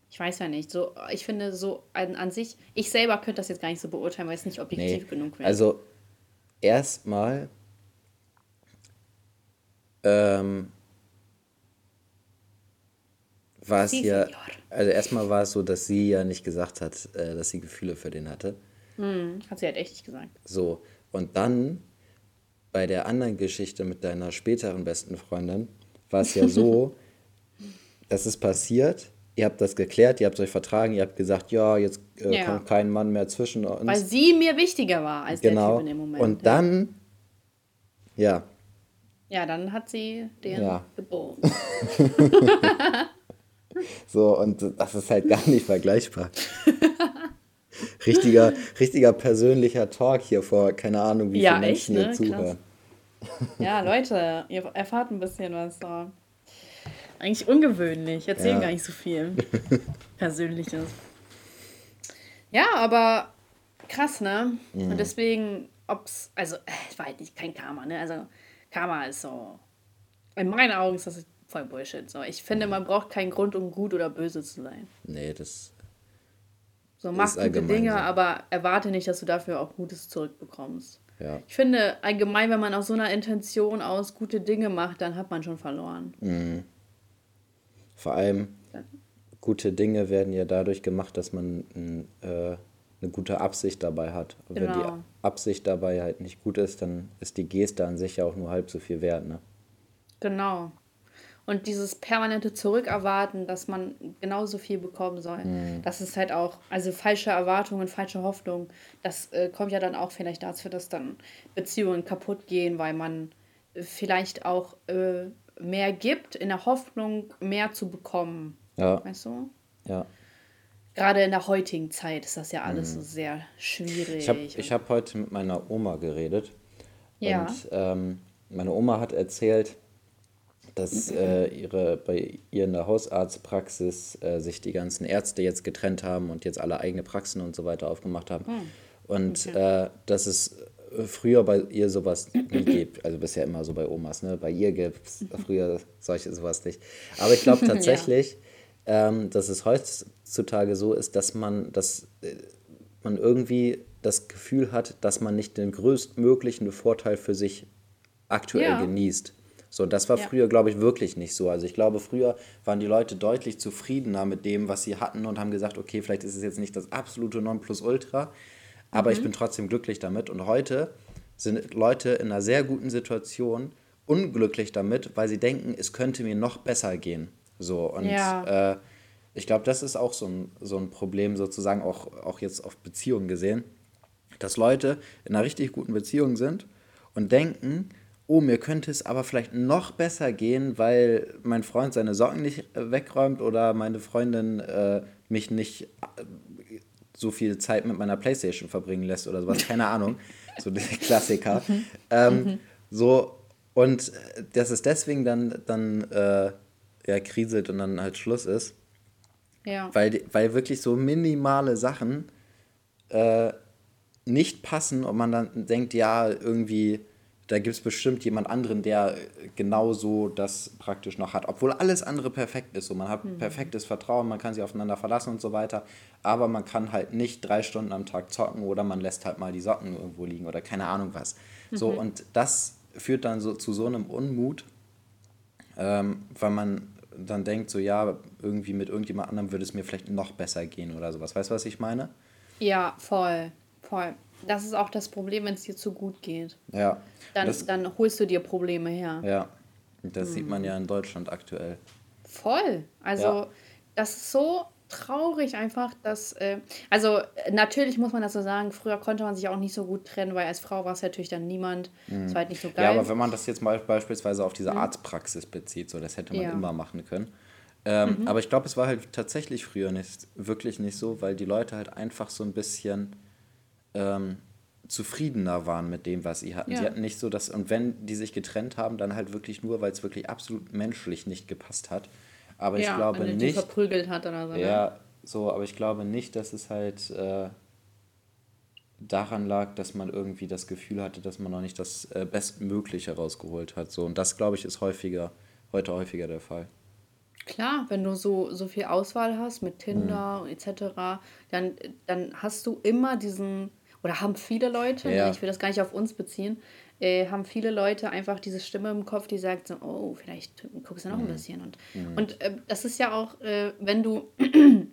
Ich weiß ja nicht. So, ich finde so an, an sich, ich selber könnte das jetzt gar nicht so beurteilen, weil es nicht objektiv nee. genug wäre. Also erstmal ähm, war es ja, also erstmal war es so, dass sie ja nicht gesagt hat, äh, dass sie Gefühle für den hatte. Hm, hat sie halt echt nicht gesagt. So, und dann bei der anderen Geschichte mit deiner späteren besten Freundin war es ja so, dass es passiert, ihr habt das geklärt, ihr habt euch vertragen, ihr habt gesagt, ja, jetzt äh, ja. kommt kein Mann mehr zwischen uns. Weil sie mir wichtiger war als genau. der Typ in dem Moment. Und dann, ja. Ja, dann hat sie den ja. geboren. so, und das ist halt gar nicht vergleichbar. richtiger, richtiger persönlicher Talk hier vor, keine Ahnung, wie ja, viele Menschen echt, ne? hier zuhören. Ja, Leute, ihr erfahrt ein bisschen was da. Eigentlich ungewöhnlich, erzählen ja. gar nicht so viel Persönliches. Ja, aber krass, ne? Mhm. Und deswegen, ob's, also, äh, es war halt nicht kein Karma, ne? Also, Karma ist so, in meinen Augen ist das voll Bullshit. So. Ich finde, man braucht keinen Grund, um gut oder böse zu sein. Nee, das so, mach gute Dinge, so. aber erwarte nicht, dass du dafür auch Gutes zurückbekommst. Ja. Ich finde allgemein, wenn man aus so einer Intention aus gute Dinge macht, dann hat man schon verloren. Mhm. Vor allem, gute Dinge werden ja dadurch gemacht, dass man äh, eine gute Absicht dabei hat. Und genau. wenn die genau. Absicht dabei halt nicht gut ist, dann ist die Geste an sich ja auch nur halb so viel wert, ne? Genau. Und dieses permanente Zurückerwarten, dass man genauso viel bekommen soll, mhm. das ist halt auch, also falsche Erwartungen, falsche Hoffnungen, das äh, kommt ja dann auch vielleicht dazu, dass dann Beziehungen kaputt gehen, weil man vielleicht auch äh, mehr gibt, in der Hoffnung, mehr zu bekommen. Ja. Weißt du? Ja. Gerade in der heutigen Zeit ist das ja alles mhm. so sehr schwierig. Ich habe hab heute mit meiner Oma geredet. Ja. Und ähm, meine Oma hat erzählt, dass äh, ihre, bei ihr in der Hausarztpraxis äh, sich die ganzen Ärzte jetzt getrennt haben und jetzt alle eigene Praxen und so weiter aufgemacht haben. Hm. Und okay. äh, dass es früher bei ihr sowas nie gibt. Also bisher immer so bei Omas. Ne? Bei ihr gibt es früher solche sowas nicht. Aber ich glaube tatsächlich, ja. Ähm, dass es heutzutage so ist, dass man, dass, äh, man irgendwie das Gefühl hat, dass man nicht den größtmöglichen Vorteil für sich aktuell ja. genießt. So, das war ja. früher, glaube ich, wirklich nicht so. Also ich glaube, früher waren die Leute deutlich zufriedener mit dem, was sie hatten und haben gesagt, okay, vielleicht ist es jetzt nicht das absolute Nonplusultra, aber mhm. ich bin trotzdem glücklich damit. Und heute sind Leute in einer sehr guten Situation unglücklich damit, weil sie denken, es könnte mir noch besser gehen. So, und ja. äh, ich glaube, das ist auch so ein, so ein Problem, sozusagen, auch, auch jetzt auf Beziehungen gesehen, dass Leute in einer richtig guten Beziehung sind und denken, oh, mir könnte es aber vielleicht noch besser gehen, weil mein Freund seine Socken nicht äh, wegräumt oder meine Freundin äh, mich nicht äh, so viel Zeit mit meiner Playstation verbringen lässt oder sowas, keine Ahnung. So der Klassiker. Mhm. Ähm, mhm. So, und äh, dass es deswegen dann, dann äh, ja, kriselt und dann halt Schluss ist. Ja. Weil, weil wirklich so minimale Sachen äh, nicht passen und man dann denkt, ja, irgendwie da gibt es bestimmt jemand anderen, der genauso das praktisch noch hat. Obwohl alles andere perfekt ist. So, man hat mhm. perfektes Vertrauen, man kann sich aufeinander verlassen und so weiter. Aber man kann halt nicht drei Stunden am Tag zocken oder man lässt halt mal die Socken irgendwo liegen oder keine Ahnung was. Mhm. So, und das führt dann so zu so einem Unmut, ähm, weil man dann denkt, so ja, irgendwie mit irgendjemand anderem würde es mir vielleicht noch besser gehen oder sowas. Weißt du, was ich meine? Ja, voll, voll. Das ist auch das Problem, wenn es dir zu gut geht. Ja. Dann, das, dann holst du dir Probleme her. Ja. Das hm. sieht man ja in Deutschland aktuell. Voll. Also, ja. das ist so traurig einfach, dass. Äh, also, natürlich muss man das so sagen, früher konnte man sich auch nicht so gut trennen, weil als Frau war es natürlich dann niemand. Mhm. Das war halt nicht so geil. Ja, aber wenn man das jetzt mal beispielsweise auf diese mhm. Arztpraxis bezieht, so, das hätte man ja. immer machen können. Ähm, mhm. Aber ich glaube, es war halt tatsächlich früher nicht, wirklich nicht so, weil die Leute halt einfach so ein bisschen ähm, zufriedener waren mit dem, was sie hatten. Ja. Sie hatten nicht so das, und wenn die sich getrennt haben, dann halt wirklich nur, weil es wirklich absolut menschlich nicht gepasst hat. Aber ja, ich glaube wenn nicht. verprügelt hat oder so. Ne? Ja, so, aber ich glaube nicht, dass es halt äh, daran lag, dass man irgendwie das Gefühl hatte, dass man noch nicht das äh, Bestmögliche rausgeholt hat. So, und das, glaube ich, ist häufiger, heute häufiger der Fall. Klar, wenn du so, so viel Auswahl hast mit Tinder mhm. etc., dann, dann hast du immer diesen oder haben viele Leute, ne, ja. ich will das gar nicht auf uns beziehen, äh, haben viele Leute einfach diese Stimme im Kopf, die sagt so, oh, vielleicht guckst du noch mhm. ein bisschen. Und, mhm. und äh, das ist ja auch, äh, wenn du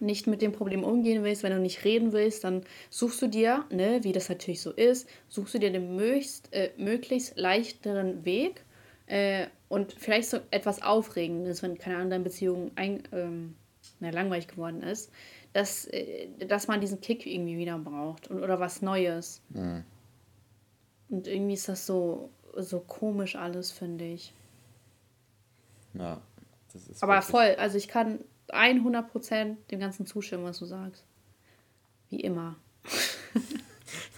nicht mit dem Problem umgehen willst, wenn du nicht reden willst, dann suchst du dir, ne, wie das natürlich so ist, suchst du dir den möglichst, äh, möglichst leichteren Weg äh, und vielleicht so etwas Aufregendes, wenn, keine Ahnung, deine Beziehung ein, ähm, na, langweilig geworden ist dass, äh, dass man diesen Kick irgendwie wieder braucht und, oder was Neues. Mhm. Und irgendwie ist das so, so komisch alles, finde ich. Ja, das ist. Aber voll, also ich kann 100% dem Ganzen zustimmen, was du sagst. Wie immer.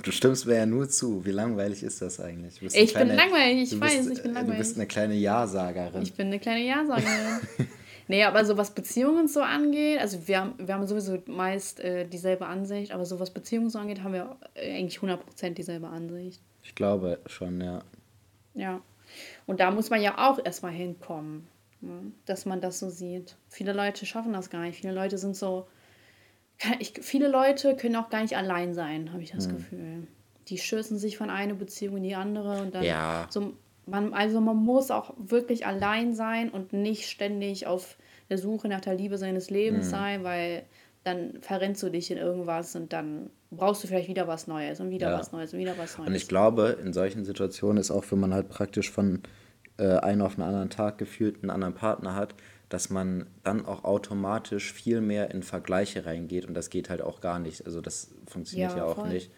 Du stimmst mir ja nur zu. Wie langweilig ist das eigentlich? ich kleine, bin langweilig, ich weiß, bist, ich bin langweilig. Du bist eine kleine Ja-Sagerin. Ich bin eine kleine Ja-Sagerin. Nee, aber so was Beziehungen so angeht, also wir haben, wir haben sowieso meist äh, dieselbe Ansicht, aber so was Beziehungen so angeht, haben wir äh, eigentlich 100% dieselbe Ansicht. Ich glaube schon, ja. Ja. Und da muss man ja auch erstmal hinkommen, ne? dass man das so sieht. Viele Leute schaffen das gar nicht. Viele Leute sind so. Ich, viele Leute können auch gar nicht allein sein, habe ich das hm. Gefühl. Die schüssen sich von einer Beziehung in die andere und dann ja. so man, also man muss auch wirklich allein sein und nicht ständig auf der Suche nach der Liebe seines Lebens mhm. sein, weil dann verrennst du dich in irgendwas und dann brauchst du vielleicht wieder was Neues und wieder ja. was Neues und wieder was Neues. Und ich glaube, in solchen Situationen ist auch, wenn man halt praktisch von äh, einem auf einen anderen Tag gefühlt einen anderen Partner hat, dass man dann auch automatisch viel mehr in Vergleiche reingeht und das geht halt auch gar nicht. Also das funktioniert ja, ja auch voll. nicht.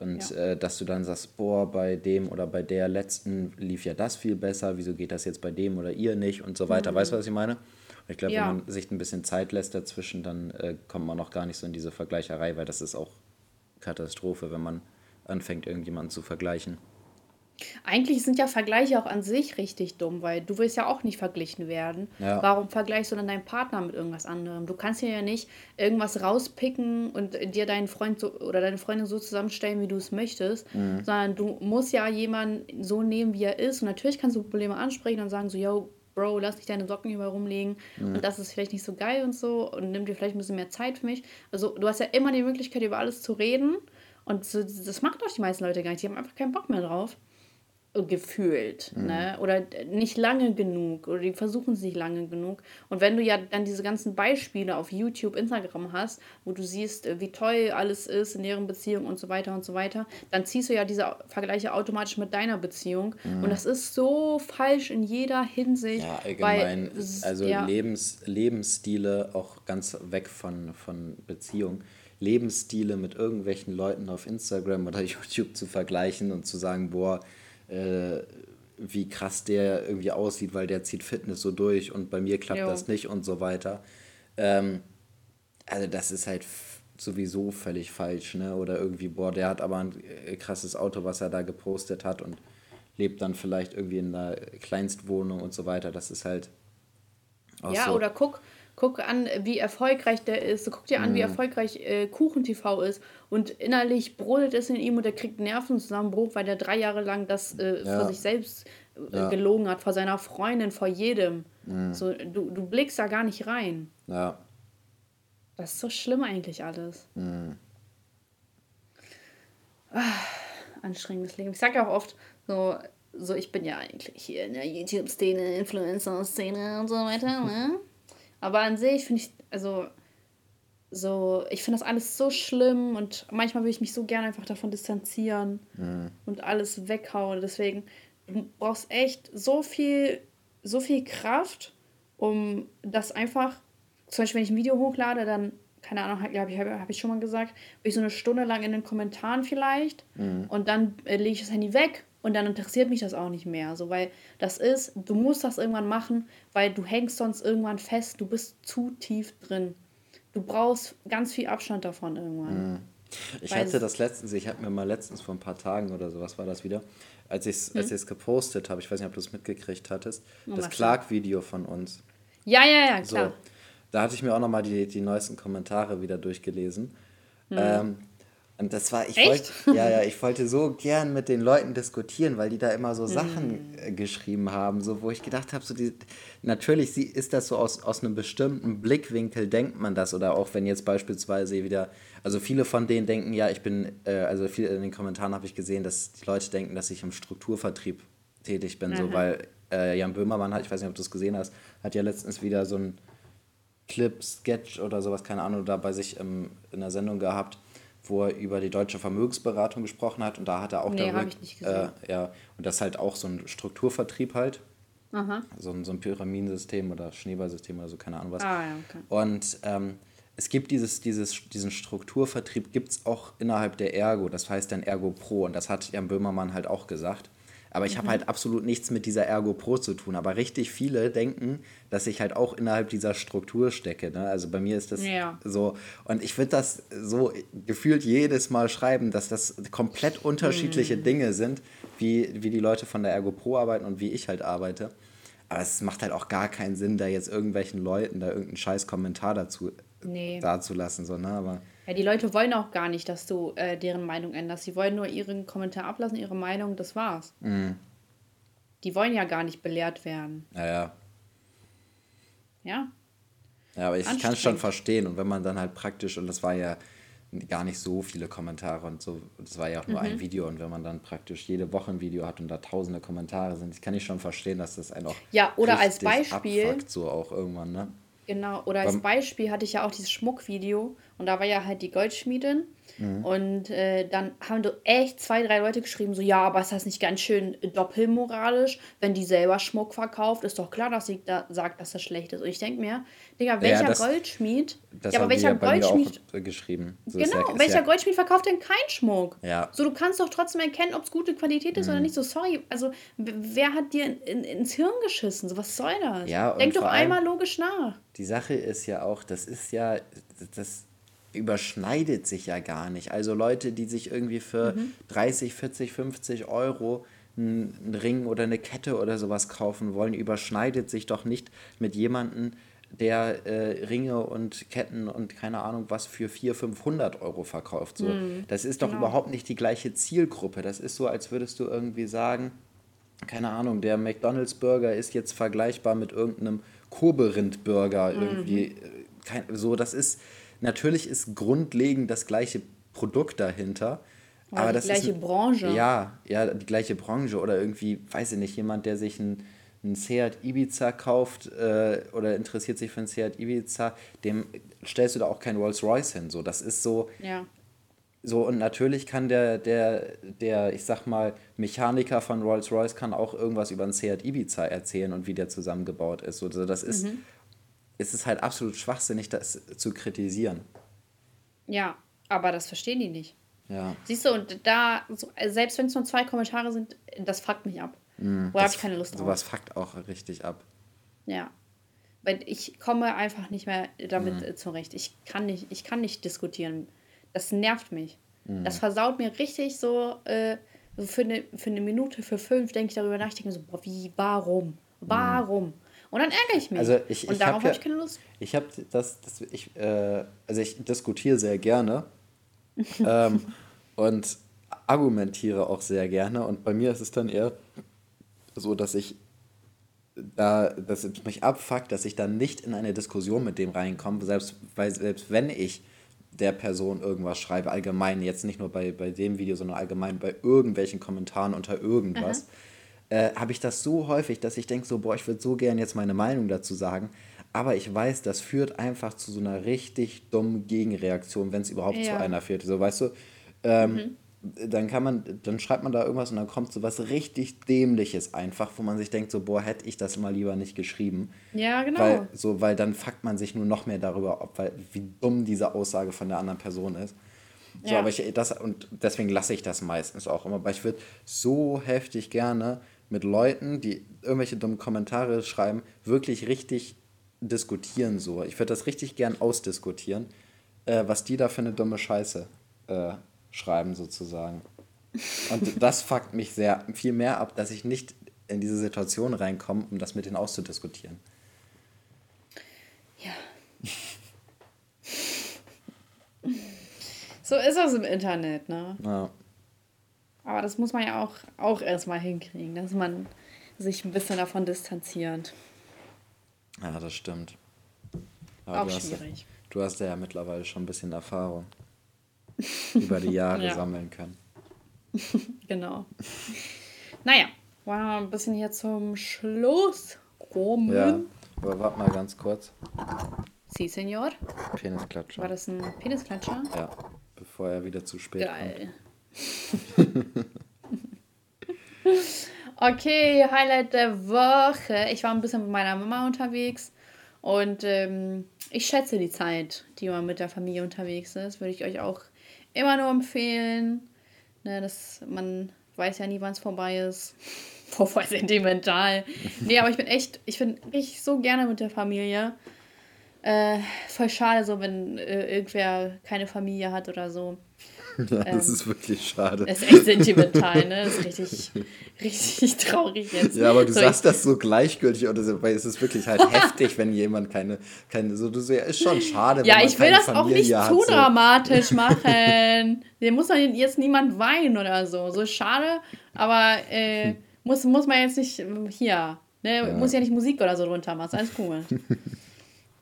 Und ja. äh, dass du dann sagst, boah, bei dem oder bei der letzten lief ja das viel besser, wieso geht das jetzt bei dem oder ihr nicht und so weiter. Mhm. Weißt du, was ich meine? Und ich glaube, ja. wenn man sich ein bisschen Zeit lässt dazwischen, dann äh, kommt man auch gar nicht so in diese Vergleicherei, weil das ist auch Katastrophe, wenn man anfängt, irgendjemanden zu vergleichen. Eigentlich sind ja Vergleiche auch an sich richtig dumm, weil du willst ja auch nicht verglichen werden. Ja. Warum vergleichst du dann deinen Partner mit irgendwas anderem? Du kannst dir ja nicht irgendwas rauspicken und dir deinen Freund so, oder deine Freundin so zusammenstellen, wie du es möchtest, mhm. sondern du musst ja jemanden so nehmen, wie er ist. Und natürlich kannst du Probleme ansprechen und sagen so, yo, Bro, lass nicht deine Socken überall rumlegen mhm. und das ist vielleicht nicht so geil und so und nimm dir vielleicht ein bisschen mehr Zeit für mich. Also du hast ja immer die Möglichkeit, über alles zu reden und das machen doch die meisten Leute gar nicht. Die haben einfach keinen Bock mehr drauf gefühlt, mhm. ne? Oder nicht lange genug oder die versuchen es nicht lange genug. Und wenn du ja dann diese ganzen Beispiele auf YouTube, Instagram hast, wo du siehst, äh, wie toll alles ist in deren Beziehung und so weiter und so weiter, dann ziehst du ja diese Vergleiche automatisch mit deiner Beziehung. Mhm. Und das ist so falsch in jeder Hinsicht. Ja, allgemein. Weil, also ja. Lebens, Lebensstile auch ganz weg von, von Beziehung. Lebensstile mit irgendwelchen Leuten auf Instagram oder YouTube zu vergleichen und zu sagen, boah, äh, wie krass der irgendwie aussieht, weil der zieht Fitness so durch und bei mir klappt jo. das nicht und so weiter. Ähm, also das ist halt sowieso völlig falsch, ne? Oder irgendwie, boah, der hat aber ein äh, krasses Auto, was er da gepostet hat und lebt dann vielleicht irgendwie in einer Kleinstwohnung und so weiter. Das ist halt. ja, so. oder guck, guck an, wie erfolgreich der ist, guck dir an, mhm. wie erfolgreich äh, KuchenTV ist und innerlich brodelt es in ihm und er kriegt Nervenzusammenbruch, weil der drei Jahre lang das äh, ja. vor sich selbst äh, ja. gelogen hat, vor seiner Freundin, vor jedem. Mhm. So, du, du blickst da gar nicht rein. Ja. Das ist so schlimm eigentlich alles. Mhm. Ah, anstrengendes Leben. Ich sage ja auch oft, so, so, ich bin ja eigentlich hier in der YouTube-Szene, Influencer-Szene und so weiter, ne? Aber an sich finde ich, also, so, ich finde das alles so schlimm und manchmal will ich mich so gerne einfach davon distanzieren mhm. und alles weghauen. Deswegen, du brauchst echt so viel, so viel Kraft, um das einfach, zum Beispiel, wenn ich ein Video hochlade, dann keine Ahnung, habe ich, hab ich schon mal gesagt, bin ich so eine Stunde lang in den Kommentaren vielleicht mhm. und dann äh, lege ich das Handy weg und dann interessiert mich das auch nicht mehr. So, weil das ist, du musst das irgendwann machen, weil du hängst sonst irgendwann fest, du bist zu tief drin. Du brauchst ganz viel Abstand davon irgendwann. Mhm. Ich weil hatte das letztens, ich habe mir mal letztens vor ein paar Tagen oder so, was war das wieder, als ich es hm? gepostet habe, ich weiß nicht, ob du es mitgekriegt hattest, oh, das Clark-Video von uns. Ja, ja, ja, klar. So, da hatte ich mir auch nochmal die, die neuesten Kommentare wieder durchgelesen. Mhm. Ähm, und das war, ich wollte, ja, ja, ich wollte so gern mit den Leuten diskutieren, weil die da immer so Sachen mhm. äh, geschrieben haben, so wo ich gedacht habe, so die, natürlich ist das so aus, aus einem bestimmten Blickwinkel denkt man das oder auch wenn jetzt beispielsweise wieder, also viele von denen denken, ja, ich bin, äh, also viele in den Kommentaren habe ich gesehen, dass die Leute denken, dass ich im Strukturvertrieb tätig bin, mhm. so weil äh, Jan Böhmermann hat, ich weiß nicht, ob du es gesehen hast, hat ja letztens wieder so ein Clip, Sketch oder sowas, keine Ahnung, da bei sich im, in der Sendung gehabt, wo er über die deutsche Vermögensberatung gesprochen hat und da hat er auch nee, darüber, ich nicht gesehen. Äh, ja, und das ist halt auch so ein Strukturvertrieb halt. Aha. So ein, so ein Pyramidensystem oder Schneeballsystem oder so, keine Ahnung was. Ah, ja, okay. Und ähm, es gibt dieses, dieses, diesen Strukturvertrieb gibt es auch innerhalb der Ergo, das heißt dann Ergo Pro und das hat Jan Böhmermann halt auch gesagt. Aber ich mhm. habe halt absolut nichts mit dieser Ergo Pro zu tun. Aber richtig viele denken, dass ich halt auch innerhalb dieser Struktur stecke. Ne? Also bei mir ist das ja. so. Und ich würde das so gefühlt jedes Mal schreiben, dass das komplett unterschiedliche mhm. Dinge sind, wie, wie die Leute von der Ergo Pro arbeiten und wie ich halt arbeite. Aber es macht halt auch gar keinen Sinn, da jetzt irgendwelchen Leuten da irgendeinen scheiß Kommentar dazu nee. dazulassen. So, ne? Aber ja, die Leute wollen auch gar nicht, dass du äh, deren Meinung änderst. Sie wollen nur ihren Kommentar ablassen, ihre Meinung, das war's. Mhm. Die wollen ja gar nicht belehrt werden. Ja, ja. Ja. Ja, aber ich kann es schon verstehen. Und wenn man dann halt praktisch, und das war ja gar nicht so viele Kommentare und so, das war ja auch nur mhm. ein Video. Und wenn man dann praktisch jede Woche ein Video hat und da tausende Kommentare sind, kann ich schon verstehen, dass das einen auch. Ja, oder als Beispiel. Abfuckt, so auch irgendwann, ne? Genau, oder als Beispiel hatte ich ja auch dieses Schmuckvideo und da war ja halt die Goldschmiedin Mhm. Und äh, dann haben du echt zwei, drei Leute geschrieben, so, ja, aber ist das nicht ganz schön doppelmoralisch, wenn die selber Schmuck verkauft? Ist doch klar, dass sie da sagt, dass das schlecht ist. Und ich denke mir, Digga, welcher ja, das, Goldschmied, das ja, aber welcher ja Goldschmied, geschrieben. So genau, ja, welcher Goldschmied verkauft denn keinen Schmuck? Ja. So, du kannst doch trotzdem erkennen, ob es gute Qualität ist mhm. oder nicht. So, sorry, also, wer hat dir in, in, ins Hirn geschissen? So, was soll das? Ja, Denk doch einmal logisch nach. Die Sache ist ja auch, das ist ja, das überschneidet sich ja gar nicht. Also Leute, die sich irgendwie für mhm. 30, 40, 50 Euro einen Ring oder eine Kette oder sowas kaufen wollen, überschneidet sich doch nicht mit jemandem, der äh, Ringe und Ketten und keine Ahnung was für 400, 500 Euro verkauft. So. Mhm. Das ist doch genau. überhaupt nicht die gleiche Zielgruppe. Das ist so, als würdest du irgendwie sagen, keine Ahnung, der McDonalds Burger ist jetzt vergleichbar mit irgendeinem Koberind Burger mhm. irgendwie. Äh, kein, so, das ist, Natürlich ist grundlegend das gleiche Produkt dahinter. Ja, aber die das gleiche ist, Branche. Ja, ja, die gleiche Branche. Oder irgendwie, weiß ich nicht, jemand, der sich ein, ein Seat Ibiza kauft äh, oder interessiert sich für ein Seat Ibiza, dem stellst du da auch kein Rolls-Royce hin. So, das ist so. Ja. So, und natürlich kann der, der, der, ich sag mal, Mechaniker von Rolls-Royce kann auch irgendwas über einen Seat Ibiza erzählen und wie der zusammengebaut ist. Also das ist, mhm ist es halt absolut schwachsinnig, das zu kritisieren. Ja, aber das verstehen die nicht. Ja. Siehst du, und da, selbst wenn es nur zwei Kommentare sind, das fuckt mich ab. Mm, Wo habe ich keine Lust drauf. Sowas fuckt auch richtig ab. Ja. Weil ich komme einfach nicht mehr damit mm. zurecht. Ich kann nicht, ich kann nicht diskutieren. Das nervt mich. Mm. Das versaut mir richtig so, äh, so für, eine, für eine Minute, für fünf denke ich darüber nach, ich denke so, boah, wie, warum? Warum? Und dann ärgere ich mich. Also ich, und ich darauf habe hab ich keine Lust. Ich habe das, das ich, äh, also ich diskutiere sehr gerne ähm, und argumentiere auch sehr gerne. Und bei mir ist es dann eher so, dass ich da, dass es mich abfuckt, dass ich dann nicht in eine Diskussion mit dem reinkomme, selbst, weil selbst wenn ich der Person irgendwas schreibe, allgemein, jetzt nicht nur bei, bei dem Video, sondern allgemein bei irgendwelchen Kommentaren unter irgendwas, äh, habe ich das so häufig, dass ich denke so, boah, ich würde so gern jetzt meine Meinung dazu sagen, aber ich weiß, das führt einfach zu so einer richtig dummen Gegenreaktion, wenn es überhaupt ja. zu einer führt. So, weißt du, ähm, mhm dann kann man, dann schreibt man da irgendwas und dann kommt so was richtig Dämliches einfach, wo man sich denkt, so, boah, hätte ich das mal lieber nicht geschrieben. Ja, genau. Weil, so, weil dann fuckt man sich nur noch mehr darüber, ob, weil, wie dumm diese Aussage von der anderen Person ist. So, ja. aber ich, das, und deswegen lasse ich das meistens auch immer. Aber ich würde so heftig gerne mit Leuten, die irgendwelche dummen Kommentare schreiben, wirklich richtig diskutieren. So. Ich würde das richtig gern ausdiskutieren, äh, was die da für eine dumme Scheiße äh, schreiben sozusagen. Und das fuckt mich sehr viel mehr ab, dass ich nicht in diese Situation reinkomme, um das mit denen auszudiskutieren. Ja. so ist das im Internet, ne? Ja. Aber das muss man ja auch, auch erstmal hinkriegen, dass man sich ein bisschen davon distanziert. Ja, das stimmt. Aber auch du schwierig. Hast, du hast ja mittlerweile schon ein bisschen Erfahrung über die Jahre ja. sammeln können. genau. Naja, wollen wir ein bisschen hier zum Schluss kommen? Ja, aber warte mal ganz kurz. Sie, Senor? Penisklatscher. War das ein Penisklatscher? Ja, bevor er wieder zu spät Geil. kommt. okay, Highlight der Woche. Ich war ein bisschen mit meiner Mama unterwegs und ähm, ich schätze die Zeit, die man mit der Familie unterwegs ist. Würde ich euch auch immer nur empfehlen. Ne, das, man weiß ja nie, wann es vorbei ist. Voll sentimental. nee, aber ich bin echt, ich bin richtig so gerne mit der Familie. Äh, voll schade, so wenn äh, irgendwer keine Familie hat oder so. Ja, das ähm, ist wirklich schade. Das ist echt sentimental, ne? Das ist richtig, richtig traurig jetzt. Ja, aber du so, sagst das so gleichgültig, oder so, weil es ist wirklich halt heftig, wenn jemand keine, keine so, du so, ja, ist schon schade. Ja, ich will das Familie auch nicht zu dramatisch so. machen. Hier muss dann jetzt niemand weinen oder so. So schade, aber äh, hm. muss, muss man jetzt nicht hier, ne? Ja. Muss ja nicht Musik oder so drunter machen, ist alles cool.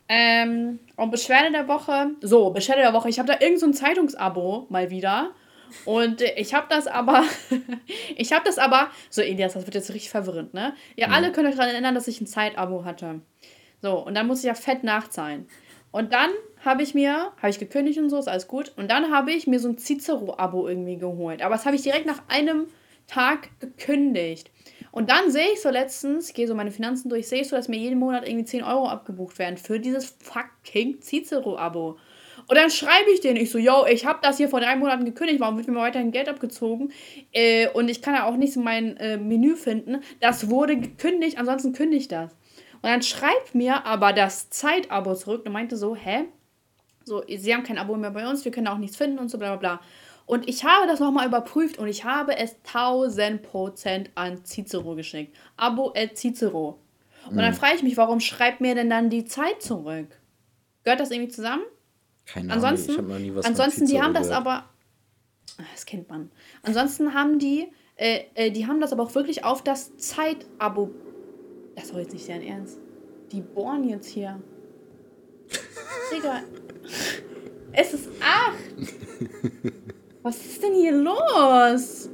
Ähm, und Beschwerde der Woche. So, Beschwerde der Woche. Ich habe da irgendein so Zeitungsabo mal wieder. Und ich habe das aber, ich habe das aber, so Elias, das wird jetzt richtig verwirrend, ne? Ihr mhm. alle könnt euch daran erinnern, dass ich ein Zeitabo hatte. So, und dann muss ich ja fett nachzahlen. Und dann habe ich mir, habe ich gekündigt und so, ist alles gut. Und dann habe ich mir so ein Cicero-Abo irgendwie geholt. Aber das habe ich direkt nach einem Tag gekündigt. Und dann sehe ich so letztens, ich gehe so meine Finanzen durch, sehe ich so, dass mir jeden Monat irgendwie 10 Euro abgebucht werden für dieses fucking Cicero-Abo. Und dann schreibe ich denen, ich so, yo, ich habe das hier vor drei Monaten gekündigt, warum wird mir weiterhin Geld abgezogen? Äh, und ich kann ja auch nicht so mein äh, Menü finden. Das wurde gekündigt, ansonsten kündigt das. Und dann schreibt mir aber das Zeitabo zurück und meinte so, hä? So, sie haben kein Abo mehr bei uns, wir können auch nichts finden und so bla bla bla. Und ich habe das nochmal überprüft und ich habe es 1000% an Cicero geschickt. Abo at Cicero. Und mhm. dann frage ich mich, warum schreibt mir denn dann die Zeit zurück? Gehört das irgendwie zusammen? Keine Ahnung, ansonsten, ich habe noch nie was Ansonsten, die haben das aber. Ah, das kennt man. Ansonsten haben die, äh, äh, die haben das aber auch wirklich auf das Zeitabo. Das war jetzt nicht dein Ernst. Die bohren jetzt hier. Digga. es ist acht. Was ist denn hier los?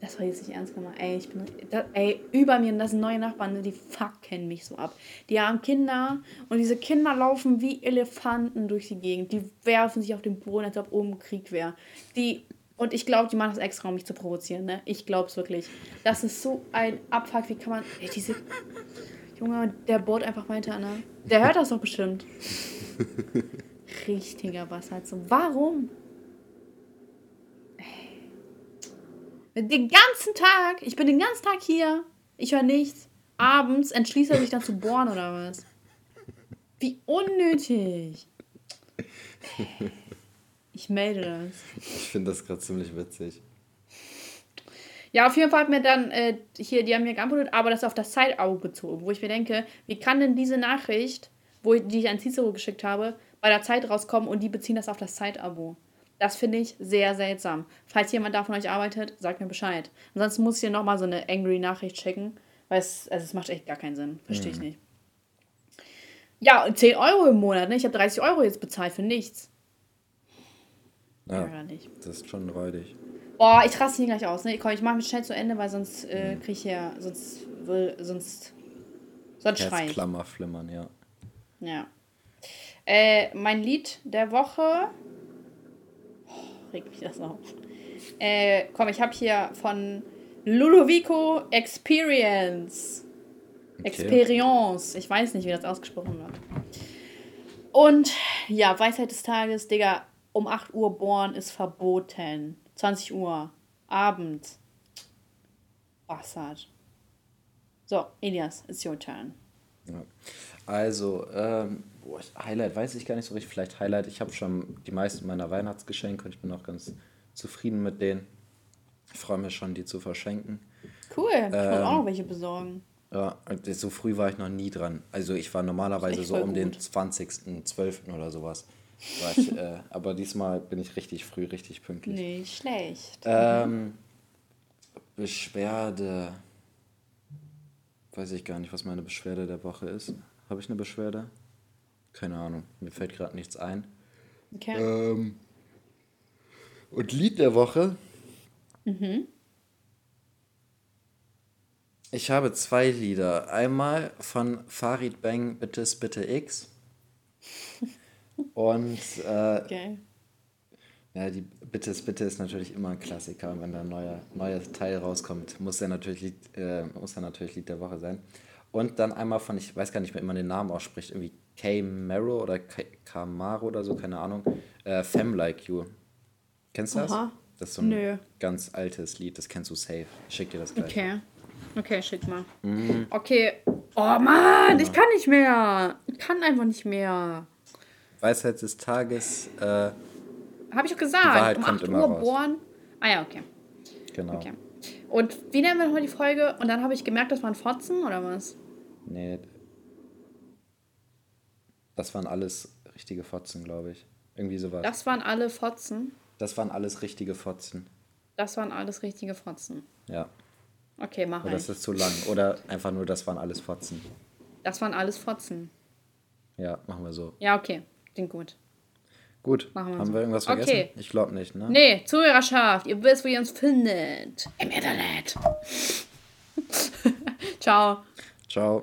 Das war jetzt nicht ernst gemeint. Ey, ich bin. Das, ey, über mir, das sind neue Nachbarn, die fucken mich so ab. Die haben Kinder und diese Kinder laufen wie Elefanten durch die Gegend. Die werfen sich auf den Boden, als ob oben Krieg wäre. Die. Und ich glaube, die machen das extra, um mich zu provozieren, ne? Ich glaube es wirklich. Das ist so ein Abfuck. Wie kann man. Ey, diese. Junge, der bohrt einfach weiter, ne? Der hört das doch bestimmt. richtiger. So, warum? Den ganzen Tag, ich bin den ganzen Tag hier, ich höre nichts. Abends entschließt er sich dann zu bohren oder was? Wie unnötig. Ich melde das. Ich finde das gerade ziemlich witzig. Ja, auf jeden Fall hat mir dann äh, hier, die haben mir geantwortet, aber das auf das Zeitauge bezogen, wo ich mir denke, wie kann denn diese Nachricht, wo ich, die ich an Cicero geschickt habe, bei der Zeit rauskommen und die beziehen das auf das Zeitabo? Das finde ich sehr seltsam. Falls jemand da von euch arbeitet, sagt mir Bescheid. Ansonsten muss ich dir nochmal so eine angry Nachricht schicken, weil es, also es macht echt gar keinen Sinn. Verstehe ich mhm. nicht. Ja, und 10 Euro im Monat, ne? Ich habe 30 Euro jetzt bezahlt für nichts. Ja, das ist schon räudig. Boah, ich raste hier gleich aus, ne? Komm, ich mache mich schnell zu Ende, weil sonst äh, mhm. kriege ich ja, sonst will, sonst, sonst schrei ich. Klammer flimmern, ja. Ja. Äh, mein Lied der Woche regt mich das auf. Äh, komm, ich habe hier von Ludovico Experience. Okay. Experience. Ich weiß nicht, wie das ausgesprochen wird. Und ja, Weisheit des Tages, Digga, um 8 Uhr bohren ist verboten. 20 Uhr. Abend. Bastard. So, Elias, it's your turn. Ja. Also, ähm, boah, Highlight weiß ich gar nicht so richtig. Vielleicht Highlight. Ich habe schon die meisten meiner Weihnachtsgeschenke und ich bin auch ganz zufrieden mit denen. Ich freue mich schon, die zu verschenken. Cool, ich ähm, auch noch welche besorgen. Ja, so früh war ich noch nie dran. Also ich war normalerweise so um gut. den 20.12. oder sowas. Ich, äh, aber diesmal bin ich richtig früh, richtig pünktlich. Nicht schlecht. Ähm, Beschwerde. Weiß ich gar nicht, was meine Beschwerde der Woche ist. Habe ich eine Beschwerde? Keine Ahnung. Mir fällt gerade nichts ein. Okay. Ähm, und Lied der Woche. Mhm. Ich habe zwei Lieder. Einmal von Farid Bang Bittes Bitte X. Und äh, okay. ja, die Bittes Bitte ist natürlich immer ein Klassiker. Wenn da ein neuer, neuer Teil rauskommt, muss er natürlich Lied, äh, muss er natürlich Lied der Woche sein. Und dann einmal von, ich weiß gar nicht mehr, wie man den Namen ausspricht, irgendwie Camaro oder Camaro oder so, keine Ahnung. Äh, Fem Like You. Kennst du das? Aha. Das ist so ein Nö. ganz altes Lied, das kennst du safe. Ich schick dir das gleich. Okay. Okay, schick mal. Mhm. Okay. Oh Mann, ich kann nicht mehr. Ich kann einfach nicht mehr. Weisheit des Tages. Äh, Habe ich auch gesagt. Die Wahrheit um kommt 8 immer Uhr raus. bohren. Ah ja, okay. Genau. Okay. Und wie nennen wir nochmal die Folge? Und dann habe ich gemerkt, das waren Fotzen oder was? Nee. Das waren alles richtige Fotzen, glaube ich. Irgendwie sowas. Das waren alle Fotzen? Das waren alles richtige Fotzen. Das waren alles richtige Fotzen. Ja. Okay, mach Oder das ist zu lang. Oder einfach nur, das waren alles Fotzen. Das waren alles Fotzen. Ja, machen wir so. Ja, okay. Klingt gut. Gut. Machen wir Haben so. wir irgendwas vergessen? Okay. Ich glaube nicht, ne? Nee, Zuhörerschaft. Ihr wisst, wo ihr uns findet. Im Internet. Ciao. Ciao.